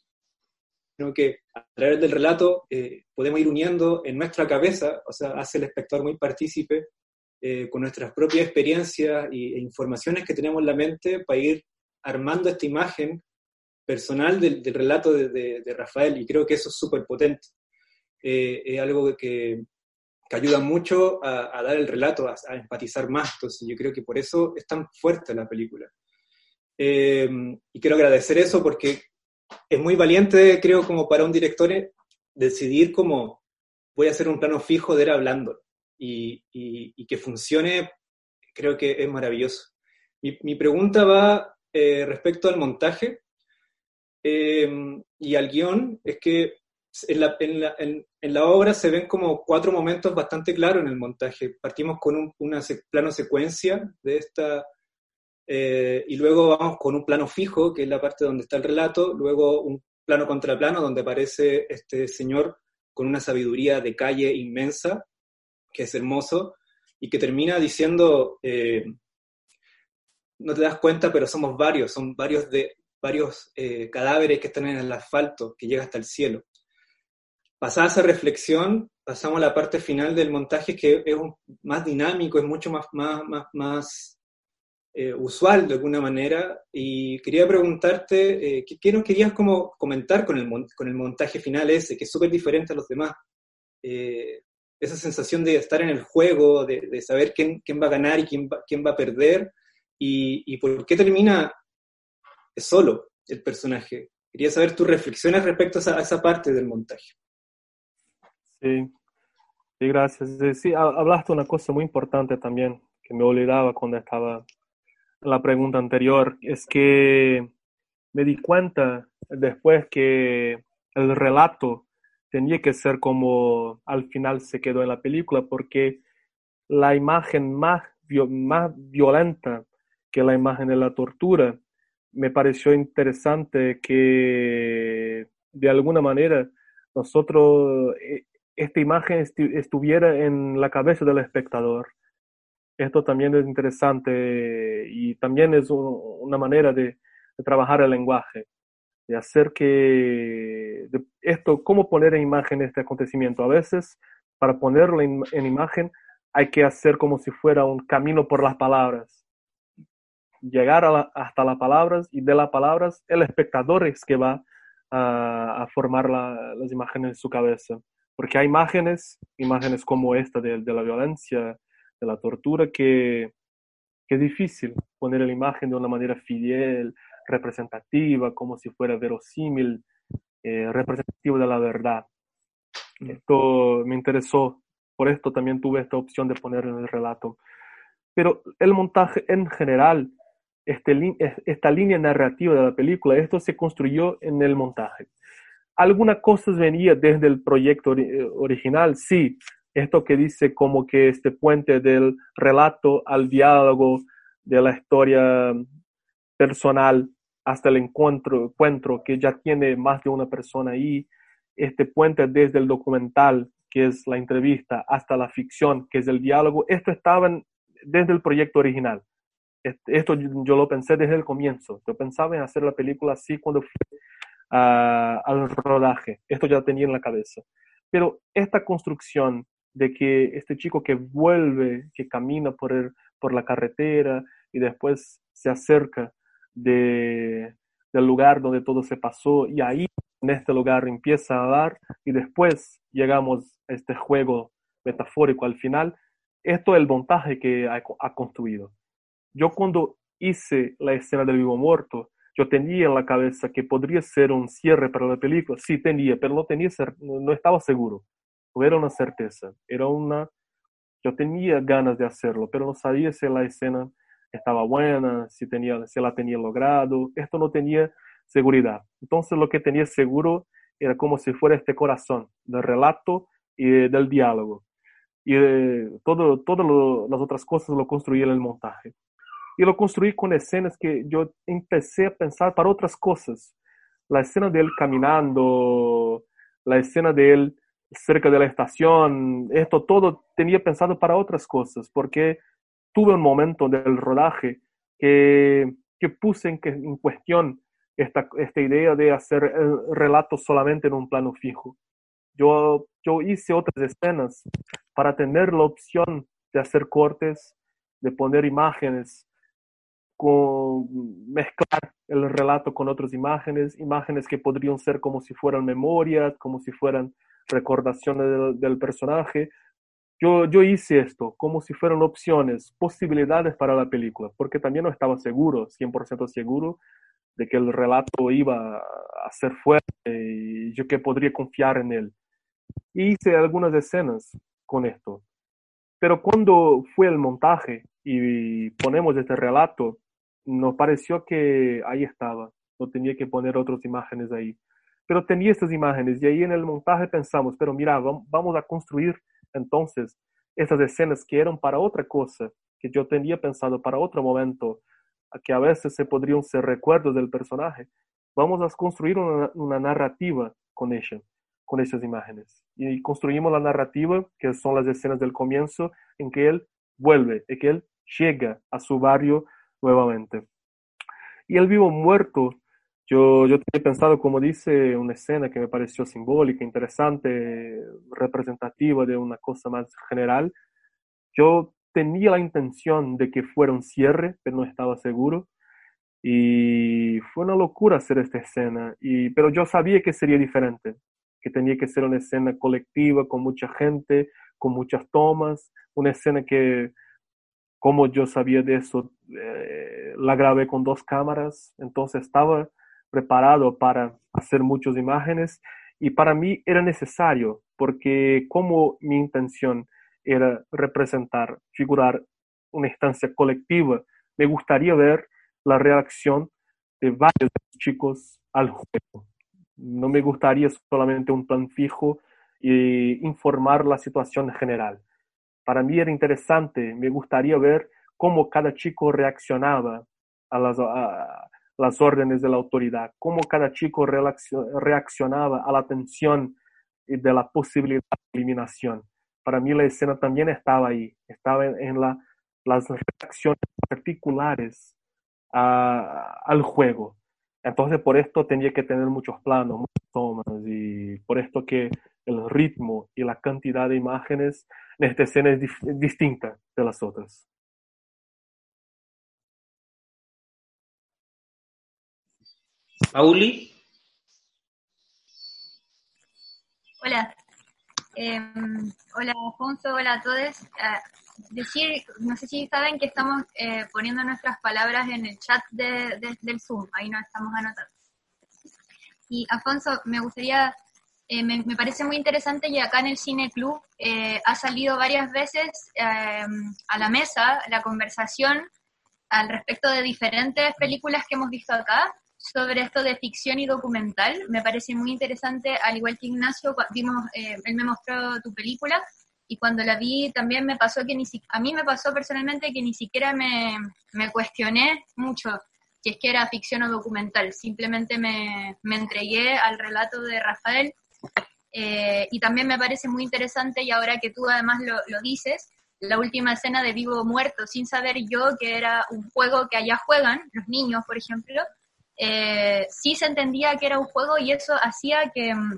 sino que a través del relato eh, podemos ir uniendo en nuestra cabeza, o sea, hace el espectador muy partícipe eh, con nuestras propias experiencias e informaciones que tenemos en la mente para ir armando esta imagen personal del, relato de, Rafael, y creo que eso es súper potente. Eh, es algo que, que ayuda mucho a, dar el relato, a, empatizar más. Entonces yo creo que por eso es tan fuerte la película. Eh, y quiero agradecer eso porque es muy valiente, creo, como para un director eh, decidir cómo voy a hacer un plano fijo de él hablando y, y, que funcione, creo que es maravilloso. Mi, mi pregunta va eh, respecto al montaje y al guion, es que en la, en, la, en, la, obra se ven como cuatro momentos bastante claros en el montaje. Partimos con un una plano secuencia de esta, eh, y luego vamos con un plano fijo, que es la parte donde está el relato, luego un plano contra plano, donde aparece este señor con una sabiduría de calle inmensa, que es hermoso, y que termina diciendo, eh, no te das cuenta, pero somos varios, son varios, de, varios eh, cadáveres que están en el asfalto, que llega hasta el cielo. Pasada esa reflexión, pasamos a la parte final del montaje que es más dinámico, es mucho más, más, más, eh, usual de alguna manera. Y quería preguntarte, eh, ¿qué, nos querías como comentar con el, con el montaje final ese, que es súper diferente a los demás? Eh, esa sensación de estar en el juego, de, saber quién, quién, va a ganar y quién va, quién va a perder, y por qué termina solo el personaje. Quería saber tus reflexiones respecto a esa parte del montaje. Sí, sí, gracias. Sí, hablaste una cosa muy importante también que me olvidaba cuando estaba la pregunta anterior, es que me di cuenta después que el relato tenía que ser como al final se quedó en la película, porque la imagen más, más violenta que la imagen de la tortura me pareció interesante que de alguna manera nosotros eh, esta imagen estuviera en la cabeza del espectador. Esto también es interesante y también es una manera de, trabajar el lenguaje, de hacer que esto, cómo poner en imagen este acontecimiento. A veces, para ponerlo en, imagen, hay que hacer como si fuera un camino por las palabras. Llegar hasta las palabras y de las palabras el espectador es que va a, formar las imágenes en su cabeza porque hay imágenes, imágenes como esta de, la violencia, de la tortura, que, es difícil poner la imagen de una manera fidel, representativa, como si fuera verosímil, eh, representativo de la verdad. Mm. Esto me interesó, por esto también tuve esta opción de poner en el relato. Pero el montaje en general, este, esta línea narrativa de la película, esto se construyó en el montaje algunas cosas venía desde el proyecto original, sí. Esto que dice como que este puente del relato al diálogo, de la historia personal hasta el encuentro, encuentro que ya tiene más de una persona ahí, este puente desde el documental, que es la entrevista, hasta la ficción, que es el diálogo, esto estaba desde el proyecto original. Esto yo lo pensé desde el comienzo. Yo pensaba en hacer la película así cuando fui al rodaje. Esto ya tenía en la cabeza. Pero esta construcción de que este chico que vuelve, que camina por, el, por la carretera y después se acerca de, del lugar donde todo se pasó y ahí en este lugar empieza a dar y después llegamos a este juego metafórico al final. Esto es el montaje que ha construido. Yo cuando hice la escena del vivo muerto, yo tenía en la cabeza que podría ser un cierre para la película. Sí, tenía, pero no, tenía, no estaba seguro. No era una certeza. Era una... Yo tenía ganas de hacerlo, pero no sabía si la escena estaba buena, si, tenía, si la tenía logrado. Esto no tenía seguridad. Entonces lo que tenía seguro era como si fuera este corazón del relato y del diálogo. Y eh, todo, todas las otras cosas lo construí en el montaje y lo construí con escenas que yo empecé a pensar para otras cosas. La escena de él caminando, la escena de él cerca de la estación, esto todo tenía pensado para otras cosas, porque tuve un momento del rodaje que, que puse en, en cuestión esta, esta idea de hacer el relato solamente en un plano fijo. Yo, yo hice otras escenas para tener la opción de hacer cortes, de poner imágenes, con mezclar el relato con otras imágenes, imágenes que podrían ser como si fueran memorias, como si fueran recordaciones del, personaje. Yo, yo hice esto como si fueran opciones, posibilidades para la película, porque también no estaba seguro, 100% seguro, de que el relato iba a ser fuerte y yo que podría confiar en él. hice algunas escenas con esto. Pero cuando fue el montaje y ponemos este relato, nos pareció que ahí estaba, no tenía que poner otras imágenes ahí. Pero tenía estas imágenes y ahí en el montaje pensamos, pero mira, vamos a construir entonces esas escenas que eran para otra cosa, que yo tenía pensado para otro momento, que a veces se podrían ser recuerdos del personaje. Vamos a construir una, una narrativa con ella, con esas imágenes. Y construimos la narrativa, que son las escenas del comienzo, en que él vuelve, en que él llega a su barrio nuevamente. Y el vivo muerto, yo, yo tenía pensado, como dice, una escena que me pareció simbólica, interesante, representativa de una cosa más general. Yo tenía la intención de que fuera un cierre, pero no estaba seguro. Y fue una locura hacer esta escena, y, pero yo sabía que sería diferente, que tenía que ser una escena colectiva, con mucha gente, con muchas tomas, una escena que como yo sabía de eso, eh, la grabé con dos cámaras, entonces estaba preparado para hacer muchas imágenes y para mí era necesario porque como mi intención era representar, figurar una instancia colectiva, me gustaría ver la reacción de varios chicos al juego. No me gustaría solamente un plan fijo e informar la situación general para mí era interesante, me gustaría ver cómo cada chico reaccionaba a las, las órdenes de la autoridad, cómo cada chico reaccionaba a la tensión y de la posibilidad de eliminación. Para mí la escena también estaba ahí, estaba en, la, las reacciones particulares al juego. Entonces por esto tenía que tener muchos planos, muchas tomas y por esto que el ritmo y la cantidad de imágenes en esta escena es distinta de las otras. Pauli. Hola. Em, hola, Alfonso. Hola a todos. Ah, decir, no sé si saben que estamos eh, poniendo nuestras palabras en el chat de, del Zoom. Ahí nos estamos anotando. Y, Alfonso, me gustaría eh, me, parece muy interesante y acá en el Cine Club eh, ha salido varias veces em, a la mesa la conversación al respecto de diferentes películas que hemos visto acá sobre esto de ficción y documental. Me parece muy interesante, al igual que Ignacio, vimos, eh, él me mostró tu película y cuando la vi también me pasó que ni a mí me pasó personalmente que ni siquiera me, me cuestioné mucho si es que era ficción o documental. Simplemente me, me entregué al relato de Rafael eh, y también me parece muy interesante, y ahora que tú además lo, dices, la última escena de Vivo Muerto, sin saber yo que era un juego que allá juegan, los niños, por ejemplo, eh, sí se entendía que era un juego y eso hacía que, mm,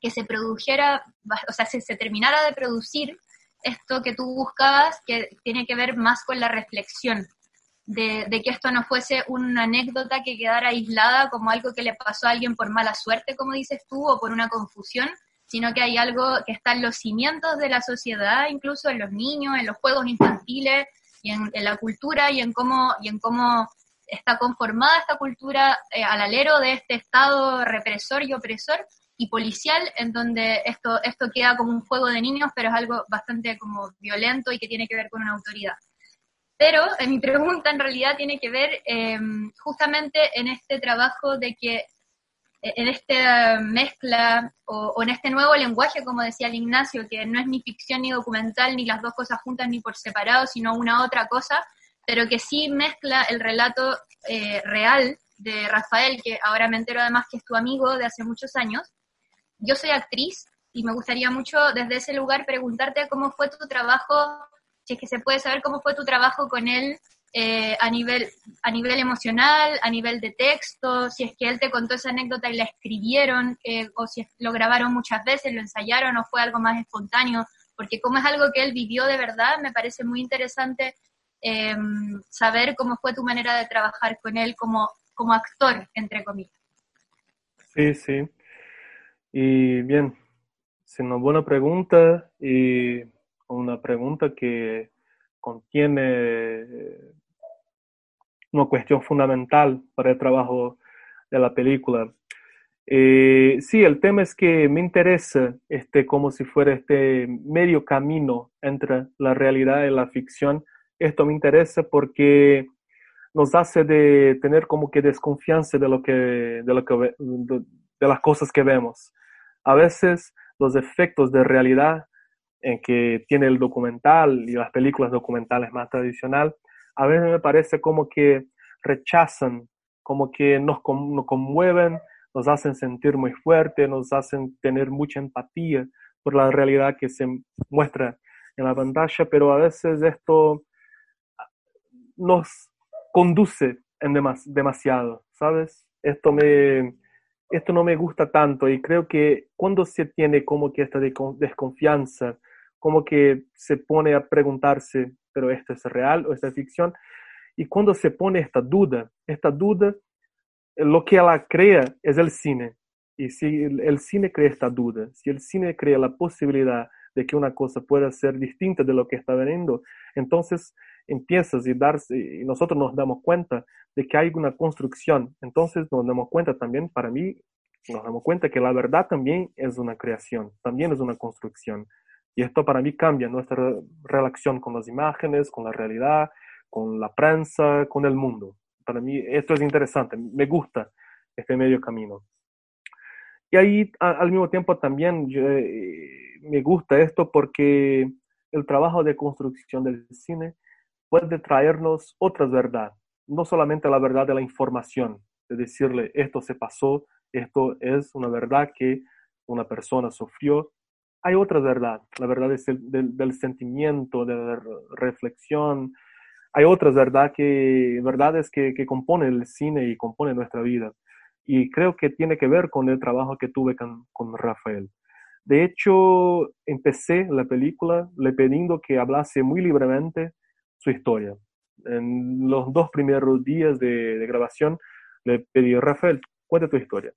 que se produjera, o sea, se, se, terminara de producir esto que tú buscabas, que tiene que ver más con la reflexión, de, de, que esto no fuese una anécdota que quedara aislada como algo que le pasó a alguien por mala suerte, como dices tú, o por una confusión, sino que hay algo que está en los cimientos de la sociedad, incluso en los niños, en los juegos infantiles y en, la cultura y en cómo, y en cómo está conformada esta cultura eh, al alero de este Estado represor y opresor y policial, en donde esto, esto queda como un juego de niños, pero es algo bastante como violento y que tiene que ver con una autoridad. Pero eh, mi pregunta en realidad tiene que ver eh, justamente en este trabajo de que en esta mezcla o, o, en este nuevo lenguaje, como decía el Ignacio, que no es ni ficción ni documental, ni las dos cosas juntas ni por separado, sino una otra cosa, pero que sí mezcla el relato eh, real de Rafael, que ahora me entero además que es tu amigo de hace muchos años. Yo soy actriz y me gustaría mucho desde ese lugar preguntarte cómo fue tu trabajo, si es que se puede saber cómo fue tu trabajo con él eh, a, nivel, a nivel emocional, a nivel de texto, si es que él te contó esa anécdota y la escribieron, eh, o si lo grabaron muchas veces, lo ensayaron o fue algo más espontáneo, porque como es algo que él vivió de verdad, me parece muy interesante eh, saber cómo fue tu manera de trabajar con él como, como actor, entre comillas. Sí, sí. Y bien, es una buena pregunta y una pregunta que contiene una cuestión fundamental para el trabajo de la película. Eh, sí, el tema es que me interesa este como si fuera este medio camino entre la realidad y la ficción. Esto me interesa porque nos hace de tener como que desconfianza de lo que de lo que de, de las cosas que vemos. A veces los efectos de realidad en que tiene el documental y las películas documentales más tradicional, a veces me parece como que rechazan, como que nos, conmueven, nos hacen sentir muy fuerte, nos hacen tener mucha empatía por la realidad que se muestra en la pantalla, pero a veces esto nos conduce en demas, demasiado, ¿sabes? Esto me, esto no me gusta tanto y creo que cuando se tiene como que esta desconfianza, como que se pone a preguntarse, pero esto es real o esta es ficción, y cuando se pone esta duda, esta duda, lo que ella crea es el cine. Y si el cine crea esta duda, si el cine crea la posibilidad de que una cosa pueda ser distinta de lo que está viendo, entonces empiezas y, darse, y nosotros nos damos cuenta de que hay una construcción. Entonces nos damos cuenta también, para mí, nos damos cuenta que la verdad también es una creación, también es una construcción. Y esto para mí cambia nuestra relación con las imágenes, con la realidad, con la prensa, con el mundo. Para mí esto es interesante, me gusta este medio camino. Y ahí al mismo tiempo también eh, me gusta esto porque el trabajo de construcción del cine puede traernos otra verdad, no solamente la verdad de la información, de decirle esto se pasó, esto es una verdad que una persona sufrió. Hay otra verdad, la verdad es el, del, sentimiento, de la reflexión. Hay otras verdad que, verdades que, que componen el cine y componen nuestra vida. Y creo que tiene que ver con el trabajo que tuve con, Rafael. De hecho, empecé la película le pidiendo que hablase muy libremente su historia. En los dos primeros días de, grabación le pedí Rafael, cuenta tu historia.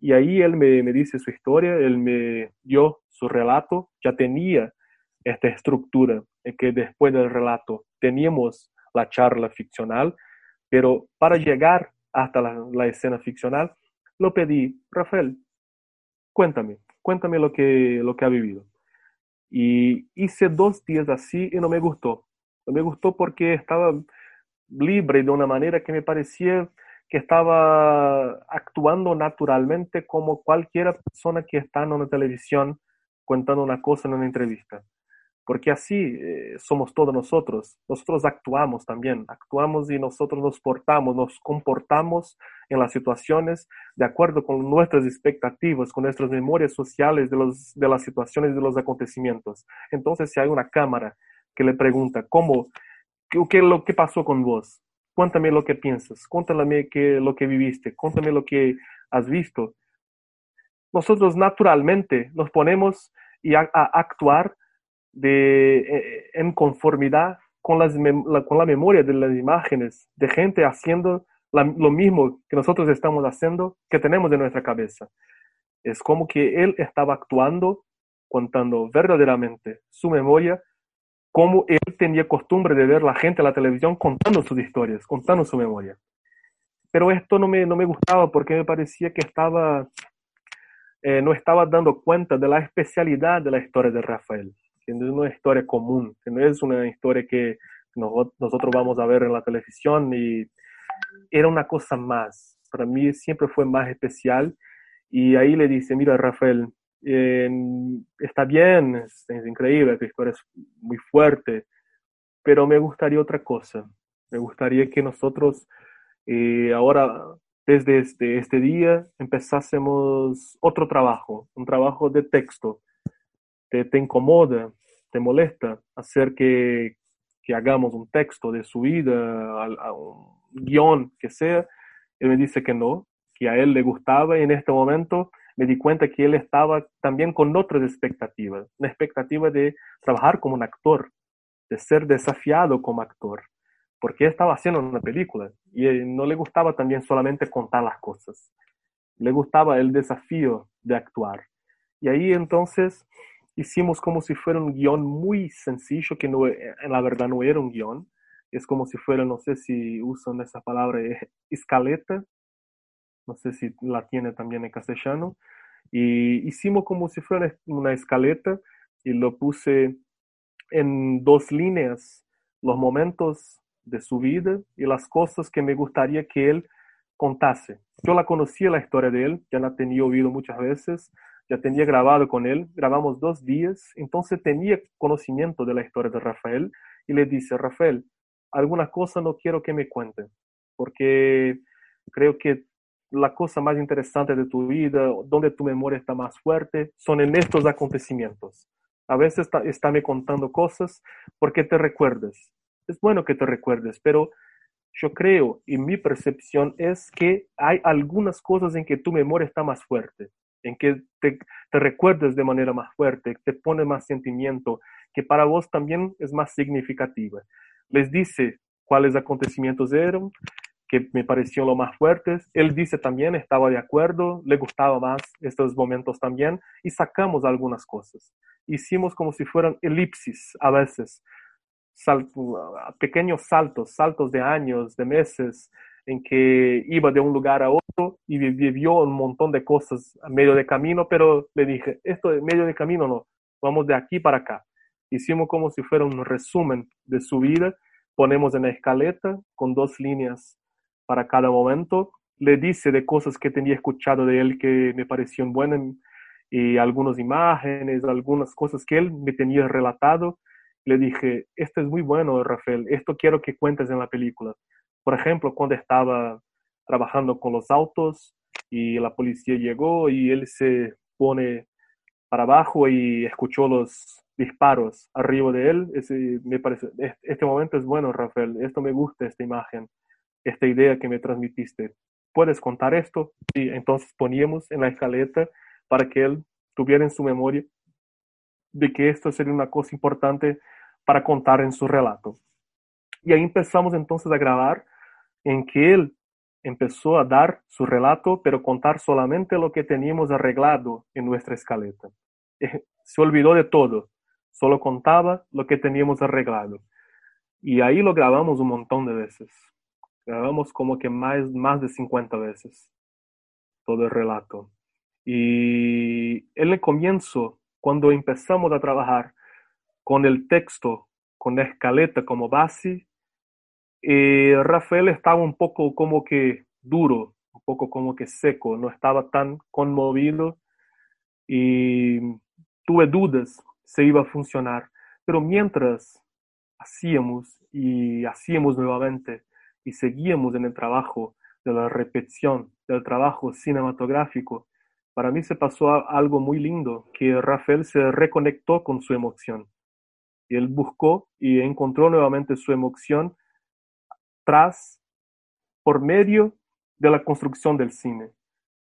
Y ahí él me, me, dice su historia, él me dio su relato, ya tenía esta estructura en que después del relato teníamos la charla ficcional, pero para llegar hasta la, la escena ficcional, lo pedí, Rafael, cuéntame, cuéntame lo que, lo que ha vivido. Y hice dos días así y no me gustó. No me gustó porque estaba libre de una manera que me parecía que estaba actuando naturalmente como cualquier persona que está en una televisión contando una cosa en una entrevista. porque así eh, somos todos nosotros. Nosotros actuamos también, actuamos y nosotros nos portamos, nos comportamos en las situaciones de acuerdo con nuestras expectativas, con nuestras memorias sociales de, las situaciones de los acontecimientos. Entonces, si hay una cámara que le pregunta, ¿cómo? ¿Qué, qué, lo, qué pasó con vos? Cuéntame lo que piensas, cuéntame qué, lo que viviste, cuéntame lo que has visto. Nosotros naturalmente nos ponemos a, actuar eh, en conformidad con, la, memoria de las imágenes de gente haciendo lo mismo que nosotros estamos haciendo, que tenemos en nuestra cabeza. Es como que él estaba actuando, contando verdaderamente su memoria, como él tenía costumbre de ver la gente en la televisión contando sus historias, contando su memoria. Pero esto no me, no me gustaba porque me parecía que estaba, eh, no estaba dando cuenta de la especialidad de la historia de Rafael que es una historia común, que no es una historia que nosotros vamos a ver en la televisión y era una cosa más. Para mí siempre fue más especial y ahí le dice, mira Rafael, eh, está bien, es, es, increíble, tu historia es muy fuerte, pero me gustaría otra cosa. Me gustaría que nosotros eh, ahora, desde este, este día, empezásemos otro trabajo, un trabajo de texto, te, te incomoda, te molesta hacer que, que, hagamos un texto de su vida, a, a un guion que sea, él me dice que no, que a él le gustaba y en este momento me di cuenta que él estaba también con otras expectativas, una expectativa de trabajar como un actor, de ser desafiado como actor, porque estaba haciendo una película y no le gustaba también solamente contar las cosas, le gustaba el desafío de actuar. Y ahí entonces hicimos como si fuera un guion muy sencillo, que no, en la verdad no era un guion. Es como si fuera, no sé si usan esa palabra, eh, escaleta. No sé si la tiene también en castellano. Y hicimos como si fuera una escaleta y lo puse en dos líneas, los momentos de su vida y las cosas que me gustaría que él contase. Yo la conocía la historia de él, ya la tenía oído muchas veces, ya tenía grabado con él, grabamos dos días, entonces tenía conocimiento de la historia de Rafael y le dice, Rafael, alguna cosa no quiero que me cuente, porque creo que la cosa más interesante de tu vida, donde tu memoria está más fuerte, son en estos acontecimientos. A veces está, está me contando cosas porque te recuerdes. Es bueno que te recuerdes, pero yo creo y mi percepción es que hay algunas cosas en que tu memoria está más fuerte en que te, recuerdes de manera más fuerte, te pone más sentimiento, que para vos también es más significativa. Les dice cuáles acontecimientos eran, que me parecieron los más fuertes. Él dice también, estaba de acuerdo, le gustaba más estos momentos también, y sacamos algunas cosas. Hicimos como si fueran elipsis a veces, pequeños saltos, saltos de años, de meses, en que iba de un lugar a otro y vivió un montón de cosas a medio de camino, pero le dije, esto de medio de camino no, vamos de aquí para acá. Hicimos como si fuera un resumen de su vida, ponemos en la escaleta con dos líneas para cada momento, le dice de cosas que tenía escuchado de él que me parecían buenas y algunas imágenes, algunas cosas que él me tenía relatado. Le dije, esto es muy bueno, Rafael, esto quiero que cuentes en la película. Por ejemplo, cuando estaba trabajando con los autos y la policía llegó y él se pone para abajo y escuchó los disparos arriba de él, ese, me parece, este momento es bueno, Rafael, esto me gusta, esta imagen, esta idea que me transmitiste. ¿Puedes contar esto? Y entonces poníamos en la escaleta para que él tuviera en su memoria de que esto sería una cosa importante para contar en su relato. Y ahí empezamos entonces a grabar en que él empezó a dar su relato, pero contar solamente lo que teníamos arreglado en nuestra escaleta. Eh, se olvidó de todo, solo contaba lo que teníamos arreglado. Y ahí lo grabamos un montón de veces. Grabamos como que más, más de 50 veces todo el relato. Y en el comienzo, cuando empezamos a trabajar con el texto, con la escaleta como base, eh, Rafael estaba un poco como que duro, un poco como que seco, no estaba tan conmovido y tuve dudas si iba a funcionar. Pero mientras hacíamos y hacíamos nuevamente y seguíamos en el trabajo de la repetición, del trabajo cinematográfico, para mí se pasó algo muy lindo, que Rafael se reconectó con su emoción. Él buscó y encontró nuevamente su emoción tras, por medio de la construcción del cine.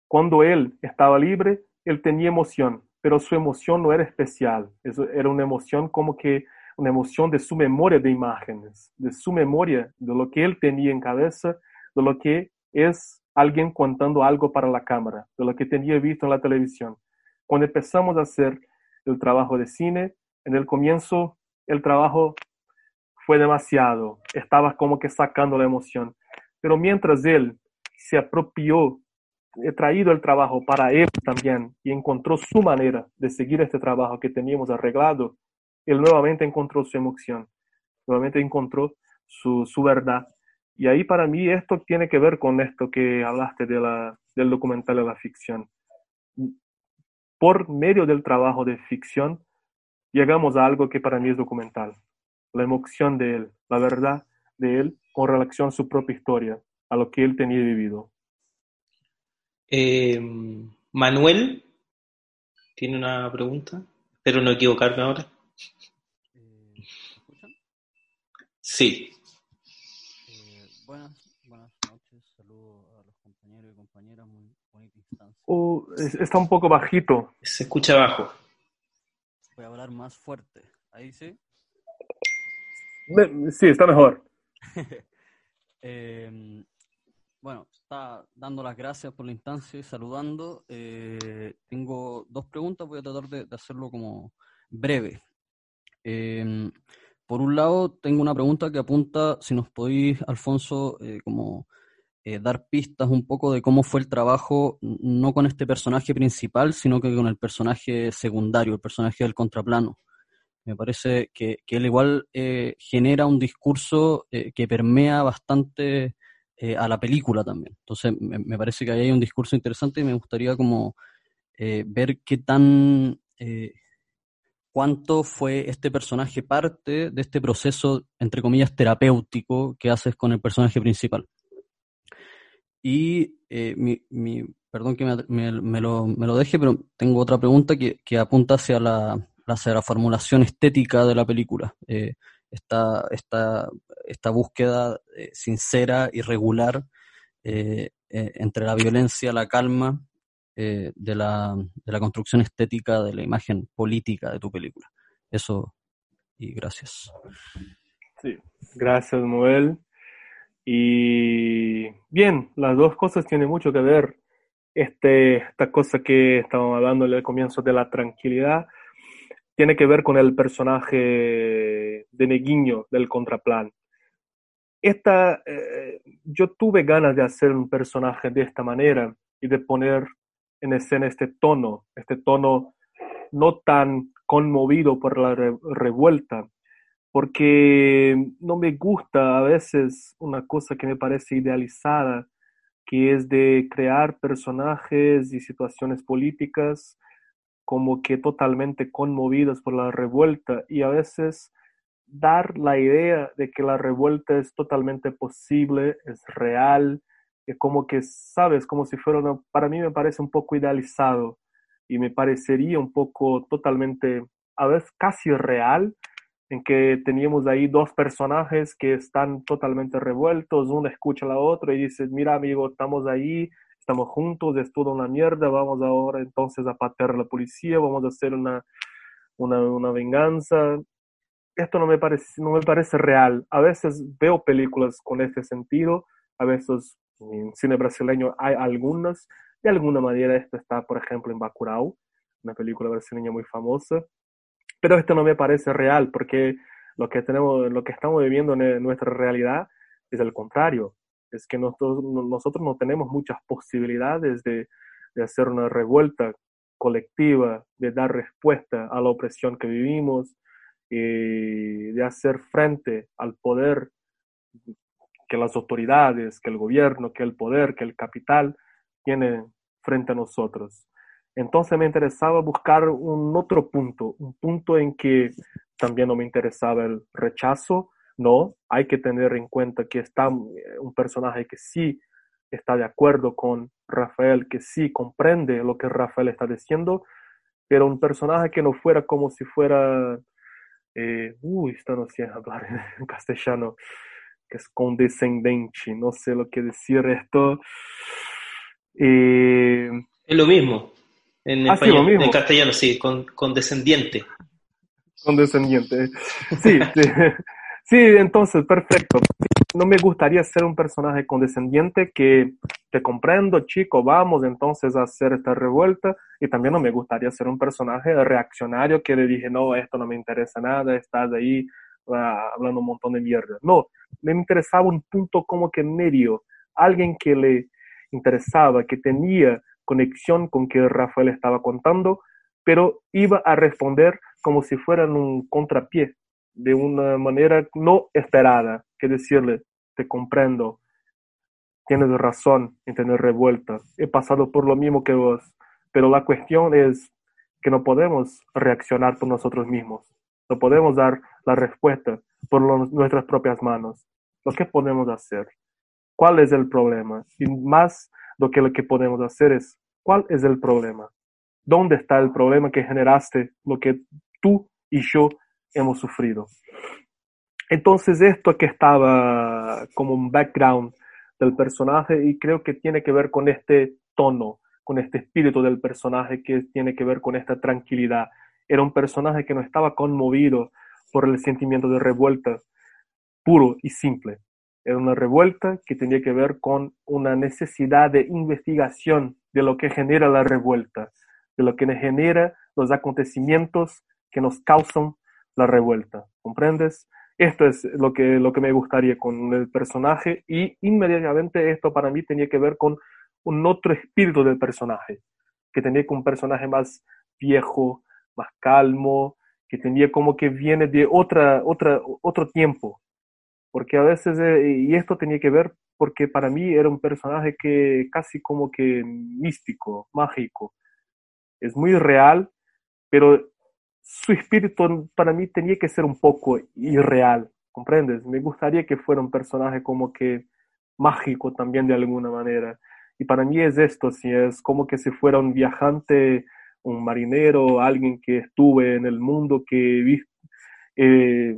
Cuando él estaba libre, él tenía emoción, pero su emoción no era especial, era una emoción como que una emoción de su memoria de imágenes, de su memoria, de lo que él tenía en cabeza, de lo que es alguien contando algo para la cámara, de lo que tenía visto en la televisión. Cuando empezamos a hacer el trabajo de cine, en el comienzo el trabajo fue demasiado, estaba como que sacando la emoción, pero mientras él se apropió, he traído el trabajo para él también y encontró su manera de seguir este trabajo que teníamos arreglado, él nuevamente encontró su emoción, nuevamente encontró su, su verdad. Y ahí para mí esto tiene que ver con esto que hablaste de la, del documental de la ficción. Por medio del trabajo de ficción, llegamos a algo que para mí es documental. La emoción de él, la verdad de él con relación a su propia historia, a lo que él tenía vivido. Eh, Manuel tiene una pregunta, espero no equivocarme ahora. Sí. Eh, buenas, buenas noches, saludos a los compañeros y compañeras, muy bonita instancia. Uh, está un poco bajito. Se escucha bajo. Hablar más fuerte. ¿Ahí sí? Sí, está mejor. eh, bueno, está dando las gracias por la instancia y saludando. Eh, tengo dos preguntas, voy a tratar de, de hacerlo como breve. Eh, por un lado, tengo una pregunta que apunta, si nos podéis, Alfonso, eh, como eh, dar pistas un poco de cómo fue el trabajo, no con este personaje principal, sino que con el personaje secundario, el personaje del contraplano. Me parece que, que él igual eh, genera un discurso eh, que permea bastante eh, a la película también. Entonces, me, parece que ahí hay un discurso interesante y me gustaría como ver qué tan cuánto fue este personaje parte de este proceso, entre comillas, terapéutico que haces con el personaje principal. Y eh, mi, mi, perdón que me, me, me, lo, me, lo, deje, pero tengo otra pregunta que, que apunta hacia la, hacia la, formulación estética de la película. Eh, esta, esta, esta, búsqueda eh, sincera y regular eh, entre la violencia, la calma de, la, de, la, construcción estética de la imagen política de tu película. Eso, y gracias. Sí, gracias, Noel. Y bien, las dos cosas tienen mucho que ver. Este, esta cosa que estábamos hablando al comienzo de la tranquilidad tiene que ver con el personaje de Neguinho del contraplan. Esta, eh, yo tuve ganas de hacer un personaje de esta manera y de poner en escena este tono, este tono no tan conmovido por la re revuelta, porque no me gusta a veces una cosa que me parece idealizada, que es de crear personajes y situaciones políticas como que totalmente conmovidas por la revuelta y a veces dar la idea de que la revuelta es totalmente posible, es real, es como que, sabes, como si fuera, una, para mí me parece un poco idealizado y me parecería un poco totalmente, a veces casi real, en que teníamos ahí dos personajes que están totalmente revueltos, uno escucha a la otra y dice, mira amigo, estamos ahí, estamos juntos, es toda una mierda, vamos ahora entonces a patear la policía, vamos a hacer una, una, una venganza. Esto no me, parece, no me parece real. A veces veo películas con este sentido, a veces en cine brasileño hay algunas, de alguna manera esto está, por ejemplo, en Bacurau, una película brasileña muy famosa, pero esto no me parece real porque lo que tenemos, lo que estamos viviendo en nuestra realidad es el contrario, es que nosotros, no tenemos muchas posibilidades de, de hacer una revuelta colectiva, de dar respuesta a la opresión que vivimos y de hacer frente al poder que las autoridades, que el gobierno, que el poder, que el capital tiene frente a nosotros. Entonces me interesaba buscar un otro punto, un punto en que también no me interesaba el rechazo, no, hay que tener en cuenta que está eh, un personaje que sí está de acuerdo con Rafael, que sí comprende lo que Rafael está diciendo, pero un personaje que no fuera como si fuera, eh, uy, está no sé hablar en castellano, que es condescendente, no sé lo que decir esto. Eh, es lo mismo. En, ah, español, en castellano, sí, con, condescendiente. Condescendiente. Sí, sí. sí, entonces, perfecto. No me gustaría ser un personaje condescendiente que te comprendo, chico, vamos entonces a hacer esta revuelta. Y también no me gustaría ser un personaje reaccionario que le dije, no, esto no me interesa nada, estás ahí ah, hablando un montón de mierda. No, me interesaba un punto como que medio, alguien que le interesaba, que tenía conexión con que Rafael estaba contando, pero iba a responder como si fuera un contrapié, de una manera no esperada, que decirle, te comprendo, tienes razón en tener revuelta, he pasado por lo mismo que vos, pero la cuestión es que no podemos reaccionar por nosotros mismos, no podemos dar la respuesta por nuestras propias manos. ¿Lo que podemos hacer? ¿Cuál es el problema? Y más lo que lo que podemos hacer es, ¿cuál es el problema? ¿Dónde está el problema que generaste lo que tú y yo hemos sufrido? Entonces esto que estaba como un background del personaje y creo que tiene que ver con este tono, con este espíritu del personaje que tiene que ver con esta tranquilidad. Era un personaje que no estaba conmovido por el sentimiento de revuelta puro y simple, era una revuelta que tenía que ver con una necesidad de investigación de lo que genera la revuelta, de lo que genera los acontecimientos que nos causan la revuelta. ¿Comprendes? Esto es lo que, lo que me gustaría con el personaje y inmediatamente esto para mí tenía que ver con un otro espíritu del personaje, que tenía que un personaje más viejo, más calmo, que tenía como que viene de otra, otra, otro tiempo, porque a veces, eh, y esto tenía que ver porque para mí era un personaje que casi como que místico, mágico, es muy real, pero su espíritu para mí tenía que ser un poco irreal, ¿comprendes? Me gustaría que fuera un personaje como que mágico también de alguna manera. Y para mí es esto, si es como que si fuera un viajante, un marinero, alguien que estuve en el mundo, que eh,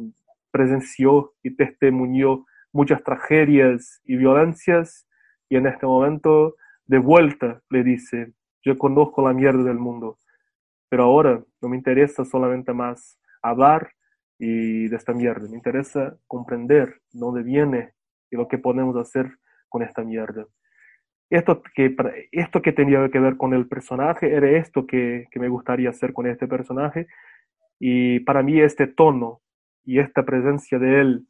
presenció y testimonió muchas tragedias y violencias y en este momento de vuelta le dice, yo conozco la mierda del mundo, pero ahora no me interesa solamente más hablar y de esta mierda, me interesa comprender dónde viene y lo que podemos hacer con esta mierda. Esto que, esto que tenía que ver con el personaje era esto que, que me gustaría hacer con este personaje y para mí este tono y esta presencia de él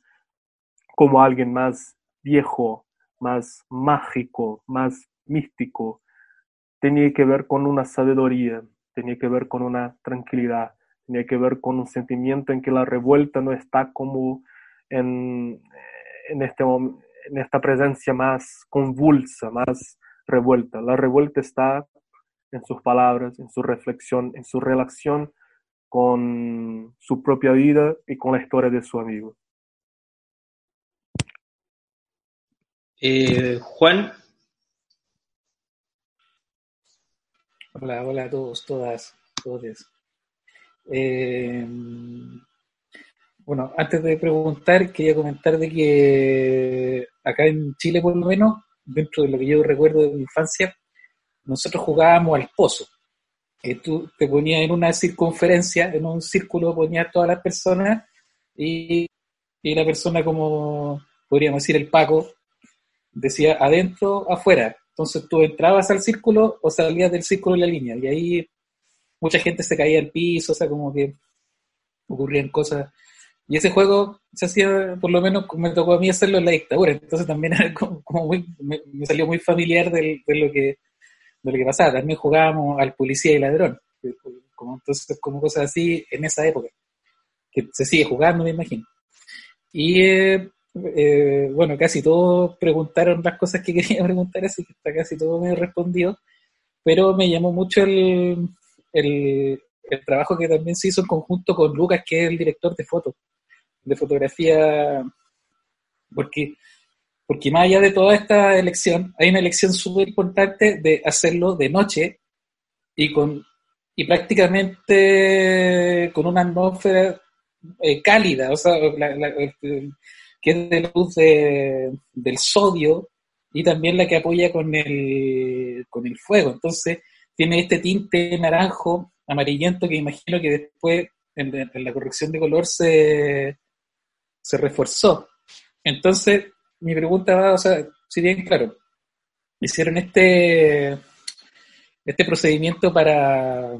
como alguien más viejo, más mágico, más místico, tenía que ver con una sabiduría, tenía que ver con una tranquilidad, tenía que ver con un sentimiento en que la revuelta no está como en, en, este, en esta presencia más convulsa, más revuelta. La revuelta está en sus palabras, en su reflexión, en su relación con su propia vida y con la historia de su amigo. Eh, Juan. Hola, hola a todos, todas, todos. Eh, bueno, antes de preguntar, quería comentar de que acá en Chile, por lo menos, dentro de lo que yo recuerdo de mi infancia, nosotros jugábamos al pozo que tú te ponías en una circunferencia, en un círculo ponías todas las personas y, y la persona como, podríamos decir, el Paco, decía adentro, afuera. Entonces tú entrabas al círculo o salías del círculo en la línea y ahí mucha gente se caía al piso, o sea, como que ocurrían cosas. Y ese juego se hacía, por lo menos me tocó a mí hacerlo en la dictadura, entonces también como, muy, me, salió muy familiar de, de lo que de lo que pasaba. También jugábamos al policía y ladrón, como, entonces, como cosas así en esa época, que se sigue jugando, me imagino. Y eh, eh, bueno, casi todos preguntaron las cosas que quería preguntar, así que está casi todo me respondió. pero me llamó mucho el, el, el trabajo que también se hizo en conjunto con Lucas, que es el director de foto, de fotografía, porque, porque más allá de toda esta elección, hay una elección súper importante de hacerlo de noche y con y prácticamente con una atmósfera eh, cálida, o sea, este, que es de luz del sodio y también la que apoya con el, con el fuego. Entonces, tiene este tinte naranjo, amarillento, que imagino que después en, la corrección de color se, se reforzó. Entonces, mi pregunta va, o sea, si bien, claro, hicieron este este procedimiento para,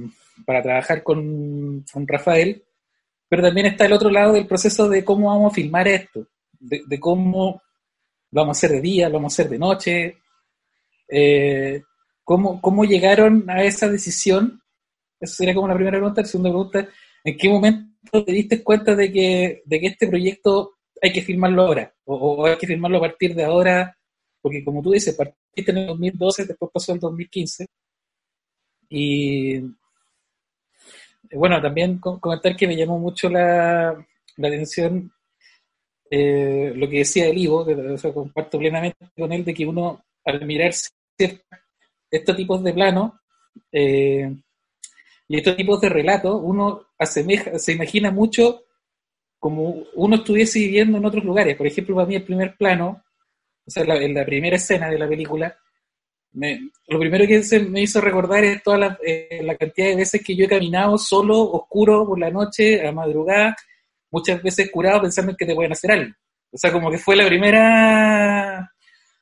trabajar con, Rafael, pero también está el otro lado del proceso de cómo vamos a filmar esto, de, cómo lo vamos a hacer de día, lo vamos a hacer de noche, eh, cómo, cómo llegaron a esa decisión. Esa sería como la primera pregunta. La segunda pregunta, ¿en qué momento te diste cuenta de que, de que este proyecto hay que filmarlo ahora? O, hay que filmarlo a partir de ahora, porque como tú dices, partiste en el 2012, después pasó el 2015. Y bueno, también comentar que me llamó mucho la, atención eh, lo que decía el Ivo, que comparto plenamente con él, de que uno al mirar estos tipos de planos eh, y estos tipos de relatos, uno asemeja, se imagina mucho como uno estuviese viviendo en otros lugares. Por ejemplo, para mí el primer plano, o sea, en la primera escena de la película, lo primero que se me hizo recordar es toda eh, la, cantidad de veces que yo he caminado solo, oscuro, por la noche, a madrugada, muchas veces curado pensando en que te pueden hacer algo. O sea, como que fue la primera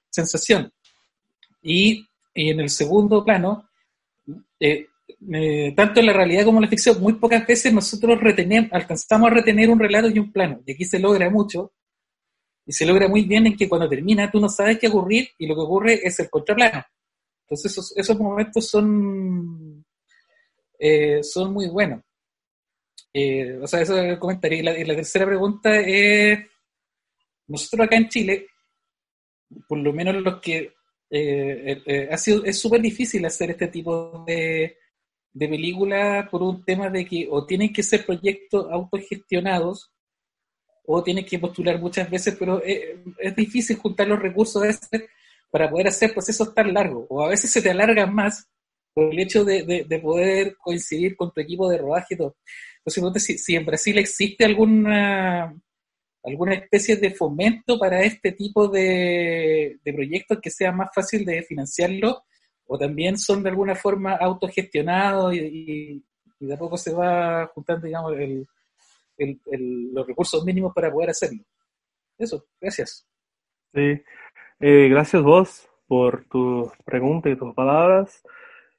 sensación. Y, en el segundo plano, eh, tanto en la realidad como en la ficción, muy pocas veces nosotros retenemos, alcanzamos a retener un relato y un plano. Y aquí se logra mucho. Y se logra muy bien en que cuando termina tú no sabes qué ocurrir y lo que ocurre es el contraplano. Entonces esos, momentos son, eh, son muy buenos. Eh, o sea, eso es el comentario. Y la, tercera pregunta es, nosotros acá en Chile, por lo menos los que eh, ha sido, es súper difícil hacer este tipo de, de películas por un tema de que o tienen que ser proyectos autogestionados o tienen que postular muchas veces, pero es, difícil juntar los recursos a para poder hacer procesos tan largos, o a veces se te alargan más por el hecho de, poder coincidir con tu equipo de rodaje y todo. Entonces, si, si en Brasil existe alguna, alguna especie de fomento para este tipo de, proyectos que sea más fácil de financiarlo, o también son de alguna forma autogestionados y, de a poco se va juntando, digamos, los recursos mínimos para poder hacerlo. Eso, gracias. Sí, eh, gracias vos por tu pregunta y tus palabras.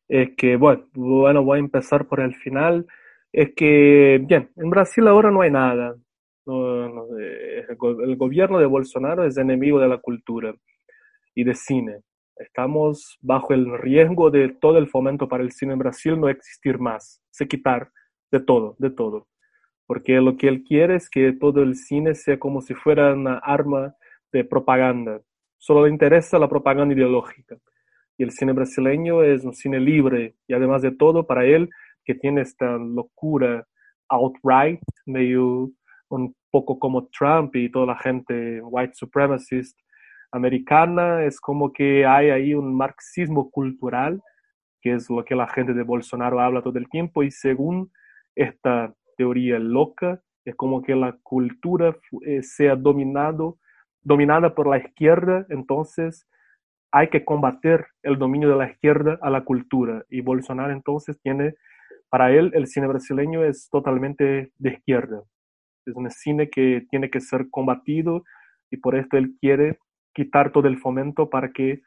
Es que, bueno, bueno, voy a empezar por el final. Es que, bien, en Brasil ahora no hay nada. Eh, el gobierno de Bolsonaro es enemigo de la cultura y de cine. Estamos bajo el riesgo de todo el fomento para el cine en Brasil no existir más, se quitar de todo, de todo. Porque lo que él quiere es que todo el cine sea como si fuera una arma de propaganda solo le interesa la propaganda ideológica. Y el cine brasileño es un cine libre y además de todo, para él, que tiene esta locura outright, medio un poco como Trump y toda la gente white supremacist americana, es como que hay ahí un marxismo cultural, que es lo que la gente de Bolsonaro habla todo el tiempo, y según esta teoría loca, es como que la cultura eh, sea dominado dominada por la izquierda, entonces hay que combatir el dominio de la izquierda a la cultura. Y Bolsonaro entonces tiene, para él el cine brasileño es totalmente de izquierda. Es un cine que tiene que ser combatido y por esto él quiere quitar todo el fomento para que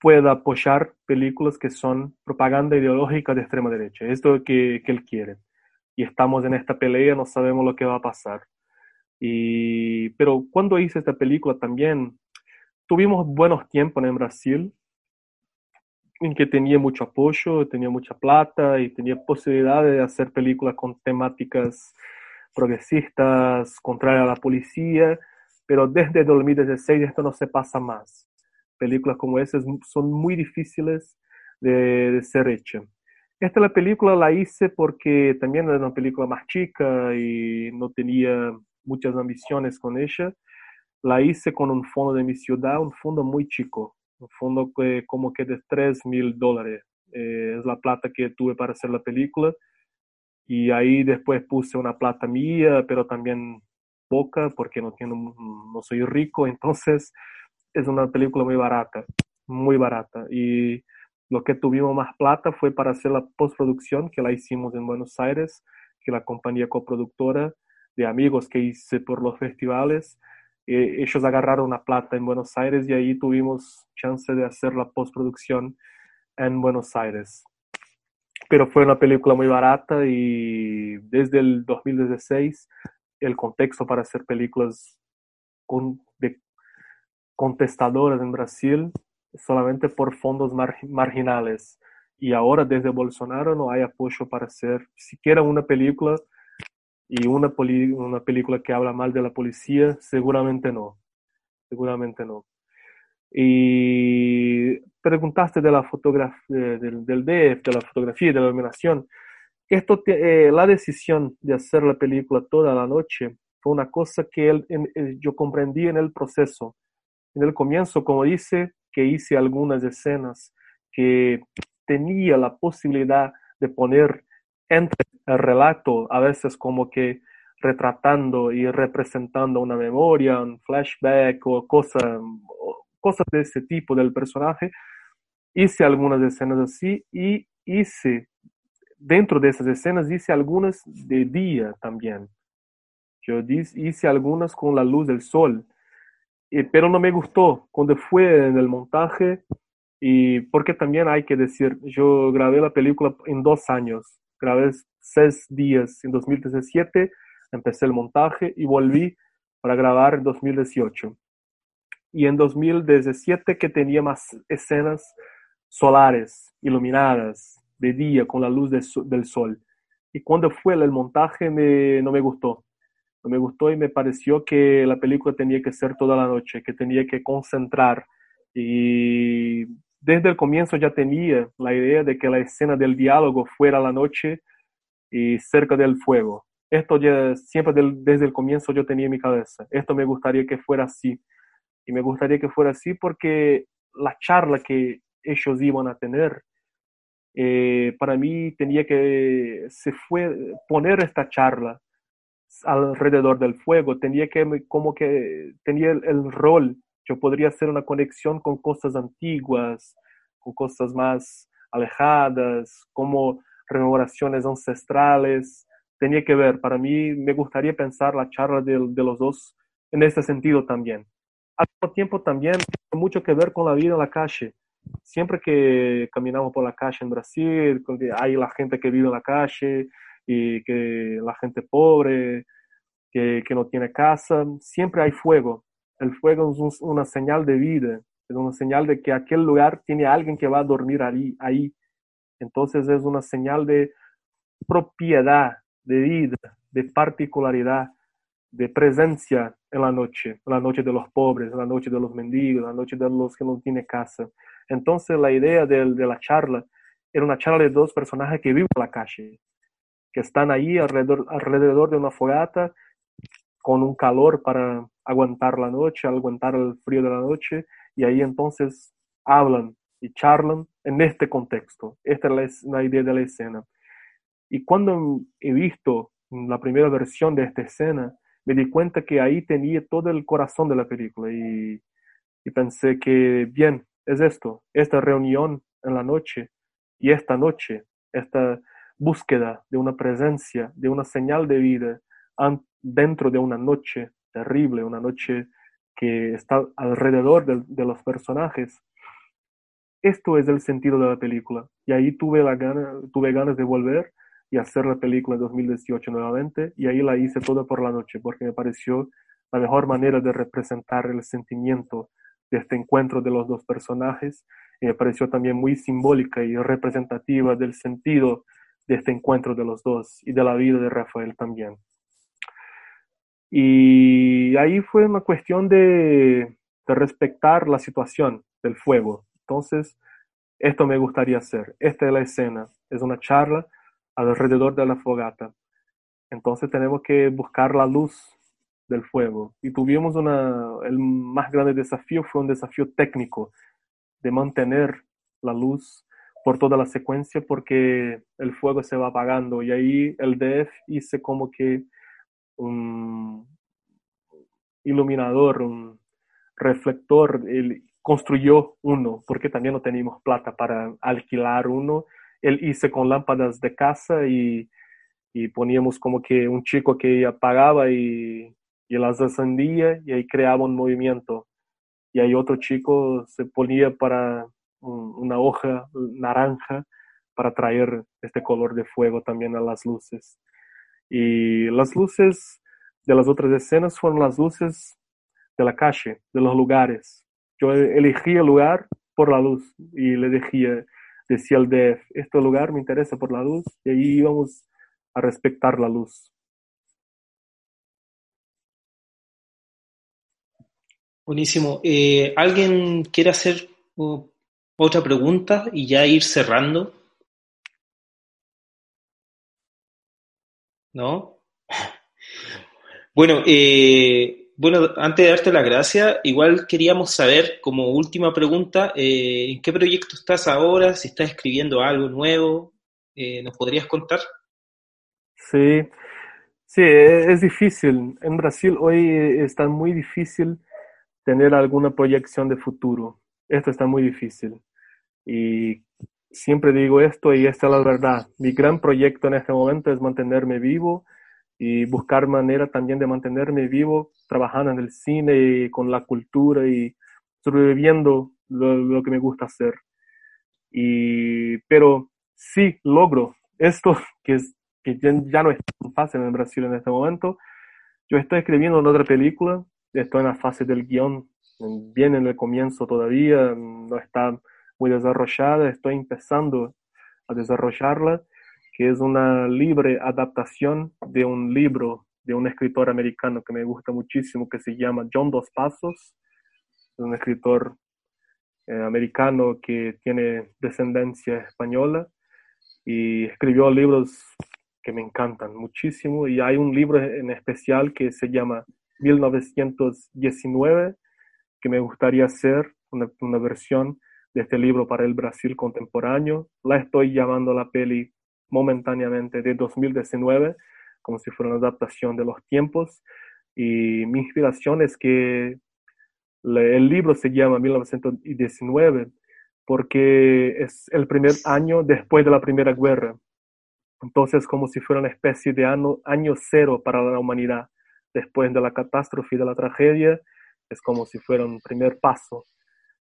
pueda apoyar películas que son propaganda ideológica de extrema derecha. Esto es lo que, que él quiere. Y estamos en esta pelea, no sabemos lo que va a pasar. Y, pero cuando hice esta película también tuvimos buenos tiempos en Brasil, en que tenía mucho apoyo, tenía mucha plata y tenía posibilidad de hacer películas con temáticas progresistas, contrarias a la policía, pero desde 2016 esto no se pasa más. Películas como esas son muy difíciles de, ser hecha. Esta la película la hice porque también era una película más chica y no tenía muchas ambiciones con ella. La hice con un fondo de mi ciudad, un fondo muy chico, un fondo que, como que de 3 mil dólares. Eh, es la plata que tuve para hacer la película. Y ahí después puse una plata mía, pero también poca porque no, tengo, no soy rico. Entonces es una película muy barata, muy barata. Y lo que tuvimos más plata fue para hacer la postproducción, que la hicimos en Buenos Aires, que la compañía coproductora de amigos que hice por los festivales, eh, ellos agarraron la plata en Buenos Aires y ahí tuvimos chance de hacer la postproducción en Buenos Aires. Pero fue una película muy barata y desde el 2016 el contexto para hacer películas con, de contestadoras en Brasil solamente por fondos marginales. Y ahora desde Bolsonaro no hay apoyo para hacer siquiera una película y una, una película que habla mal de la policía, seguramente no. Seguramente no. Y preguntaste de la fotografía, del, del DF, de la fotografía, de la iluminación. Esto, eh, la decisión de hacer la película toda la noche fue una cosa que él, yo comprendí en el proceso. En el comienzo, como dice, que hice algunas escenas que tenía la posibilidad de poner entre el relato, a veces como que retratando y representando una memoria, un flashback o cosas cosas de ese tipo del personaje. Hice algunas escenas así y hice, dentro de esas escenas, hice algunas de día también. Yo hice algunas con la luz del sol pero no me gustó cuando fue en el montaje y porque también hay que decir, yo grabé la película en dos años, grabé seis días en 2017, empecé el montaje y volví para grabar en 2018. Y en 2017 que tenía más escenas solares, iluminadas, de día, con la luz del sol. Y cuando fue el montaje me, no me gustó me gustó y me pareció que la película tenía que ser toda la noche, que tenía que concentrar. Y desde el comienzo ya tenía la idea de que la escena del diálogo fuera la noche y cerca del fuego. Esto ya siempre desde el comienzo yo tenía en mi cabeza. Esto me gustaría que fuera así. Y me gustaría que fuera así porque la charla que ellos iban a tener, eh, para mí tenía que se fue poner esta charla alrededor del fuego, tenía que, como que, tenía el, rol, yo podría hacer una conexión con cosas antiguas, con cosas más alejadas, como rememoraciones ancestrales, tenía que ver, para mí me gustaría pensar la charla de, los dos en ese sentido también. Al mismo tiempo también tiene mucho que ver con la vida en la calle. Siempre que caminamos por la calle en Brasil, hay la gente que vive en la calle, y que la gente pobre, que, no tiene casa, siempre hay fuego. El fuego es una señal de vida, es una señal de que aquel lugar tiene alguien que va a dormir ahí. ahí. Entonces es una señal de propiedad, de vida, de particularidad, de presencia en la noche, la noche de los pobres, la noche de los mendigos, en la noche de los que no tienen casa. Entonces la idea de, la charla era una charla de dos personajes que viven en la calle, que están ahí alrededor, de una fogata con un calor para aguantar la noche, aguantar el frío de la noche, y ahí entonces hablan y charlan en este contexto. Esta es la, idea de la escena. Y cuando he visto la primera versión de esta escena, me di cuenta que ahí tenía todo el corazón de la película y pensé que, bien, es esto, esta reunión en la noche y esta noche, esta búsqueda de una presencia, de una señal de vida dentro de una noche terrible, una noche que está alrededor de, los personajes. Esto es el sentido de la película. Y ahí tuve, la gana, tuve ganas de volver y hacer la película en 2018 nuevamente. Y ahí la hice toda por la noche porque me pareció la mejor manera de representar el sentimiento de este encuentro de los dos personajes. Y me pareció también muy simbólica y representativa del sentido de este encuentro de los dos y de la vida de Rafael también. Y ahí fue una cuestión de, de respetar la situación del fuego. Entonces, esto me gustaría hacer, esta es la escena, es una charla alrededor de la fogata. Entonces tenemos que buscar la luz del fuego. Y tuvimos una, el más grande desafío fue un desafío técnico de mantener la luz por toda la secuencia porque el fuego se va apagando y ahí el DF hice como que un iluminador, un reflector, él construyó uno porque también no teníamos plata para alquilar uno. Él hice con lámparas de casa y, y poníamos como que un chico que apagaba y, y las encendía y ahí creaba un movimiento. Y ahí otro chico se ponía para una hoja naranja para traer este color de fuego también a las luces. Y las luces de las otras escenas fueron las luces de la calle, de los lugares. Yo elegí el lugar por la luz y le decía, decía al DF, este lugar me interesa por la luz y ahí íbamos a respetar la luz. Buenísimo. Eh, ¿Alguien quiere hacer uh, otra pregunta y ya ir cerrando? ¿No? Bueno, eh, bueno, antes de darte la gracia, igual queríamos saber, como última pregunta, eh, ¿en qué proyecto estás ahora? Si estás escribiendo algo nuevo, eh, ¿nos podrías contar? Sí, sí, e-, es difícil. En Brasil hoy está muy difícil tener alguna proyección de futuro. Esto está muy difícil. Y siempre digo esto y esta es la verdad. Mi gran proyecto en este momento es mantenerme vivo y buscar manera también de mantenerme vivo trabajando en el cine y con la cultura y sobreviviendo lo, que me gusta hacer. Y, pero sí logro esto que, es, que ya no es tan fácil en Brasil en este momento. Yo estoy escribiendo una otra película, estoy en la fase del guion, bien en el comienzo todavía, no está muy desarrollada, estoy empezando a desarrollarla, que es una libre adaptación de un libro de un escritor americano que me gusta muchísimo, que se llama John Dos Pasos, un escritor eh, americano que tiene descendencia española y escribió libros que me encantan muchísimo. Y hay un libro en especial que se llama 1919 que me gustaría hacer una, versión de este libro para el Brasil contemporáneo. La estoy llamando la peli momentáneamente de 2019, como si fuera una adaptación de los tiempos. Y mi inspiración es que el libro se llama 1919 porque es el primer año después de la Primera Guerra. Entonces, como si fuera una especie de año cero para la humanidad. Después de la catástrofe y de la tragedia, es como si fuera un primer paso,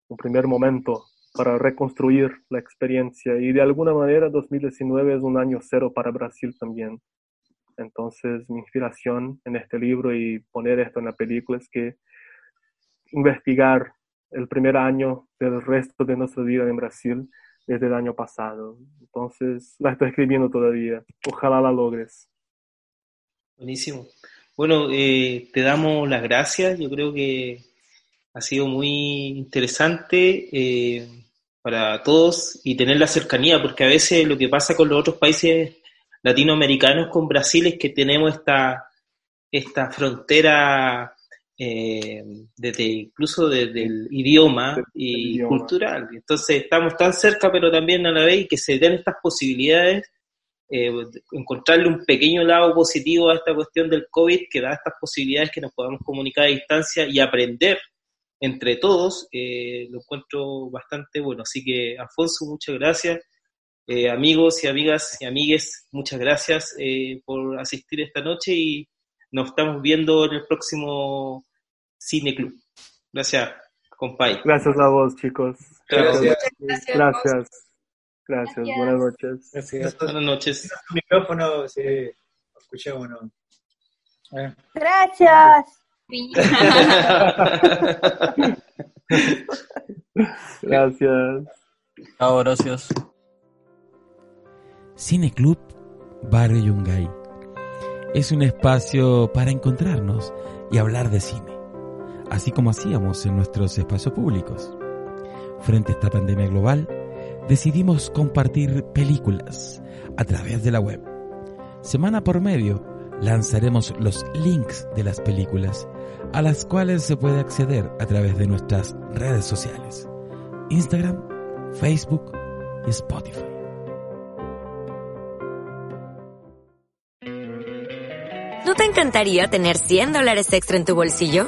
un primer momento para reconstruir la experiencia y de alguna manera 2019 es un año cero para Brasil también. Entonces mi inspiración en este libro y poner esto en la película es que investigar el primer año del resto de nuestra vida en Brasil desde el año pasado. Entonces la estoy escribiendo todavía. Ojalá la logres. Buenísimo. Bueno, eh, te damos las gracias. Yo creo que ha sido muy interesante. Eh, para todos y tener la cercanía, porque a veces lo que pasa con los otros países latinoamericanos con Brasil es que tenemos esta, esta frontera eh, desde, incluso desde el idioma y cultural. Entonces estamos tan cerca, pero también a la vez que se den estas posibilidades, eh, encontrarle un pequeño lado positivo a esta cuestión del COVID que da estas posibilidades que nos podamos comunicar a distancia y aprender entre todos, eh, lo encuentro bastante bueno. Así que, Alfonso, muchas gracias. Eh, amigos y amigas y amigues, muchas gracias eh, por asistir esta noche y nos estamos viendo en el próximo Cine Club. Gracias, compay. Gracias a vos, chicos. Gracias. Gracias. Gracias. Buenas noches. Gracias. Buenas noches. micrófono, si escuchamos, ¿no? Gracias. gracias. Chao, gracias. Cine Club Barrio Yungay es un espacio para encontrarnos y hablar de cine, así como hacíamos en nuestros espacios públicos. Frente a esta pandemia global, decidimos compartir películas a través de la web. Semana por medio lanzaremos los links de las películas a las cuales se puede acceder a través de nuestras redes sociales, Instagram, Facebook y Spotify. ¿No te encantaría tener 100 dólares extra en tu bolsillo?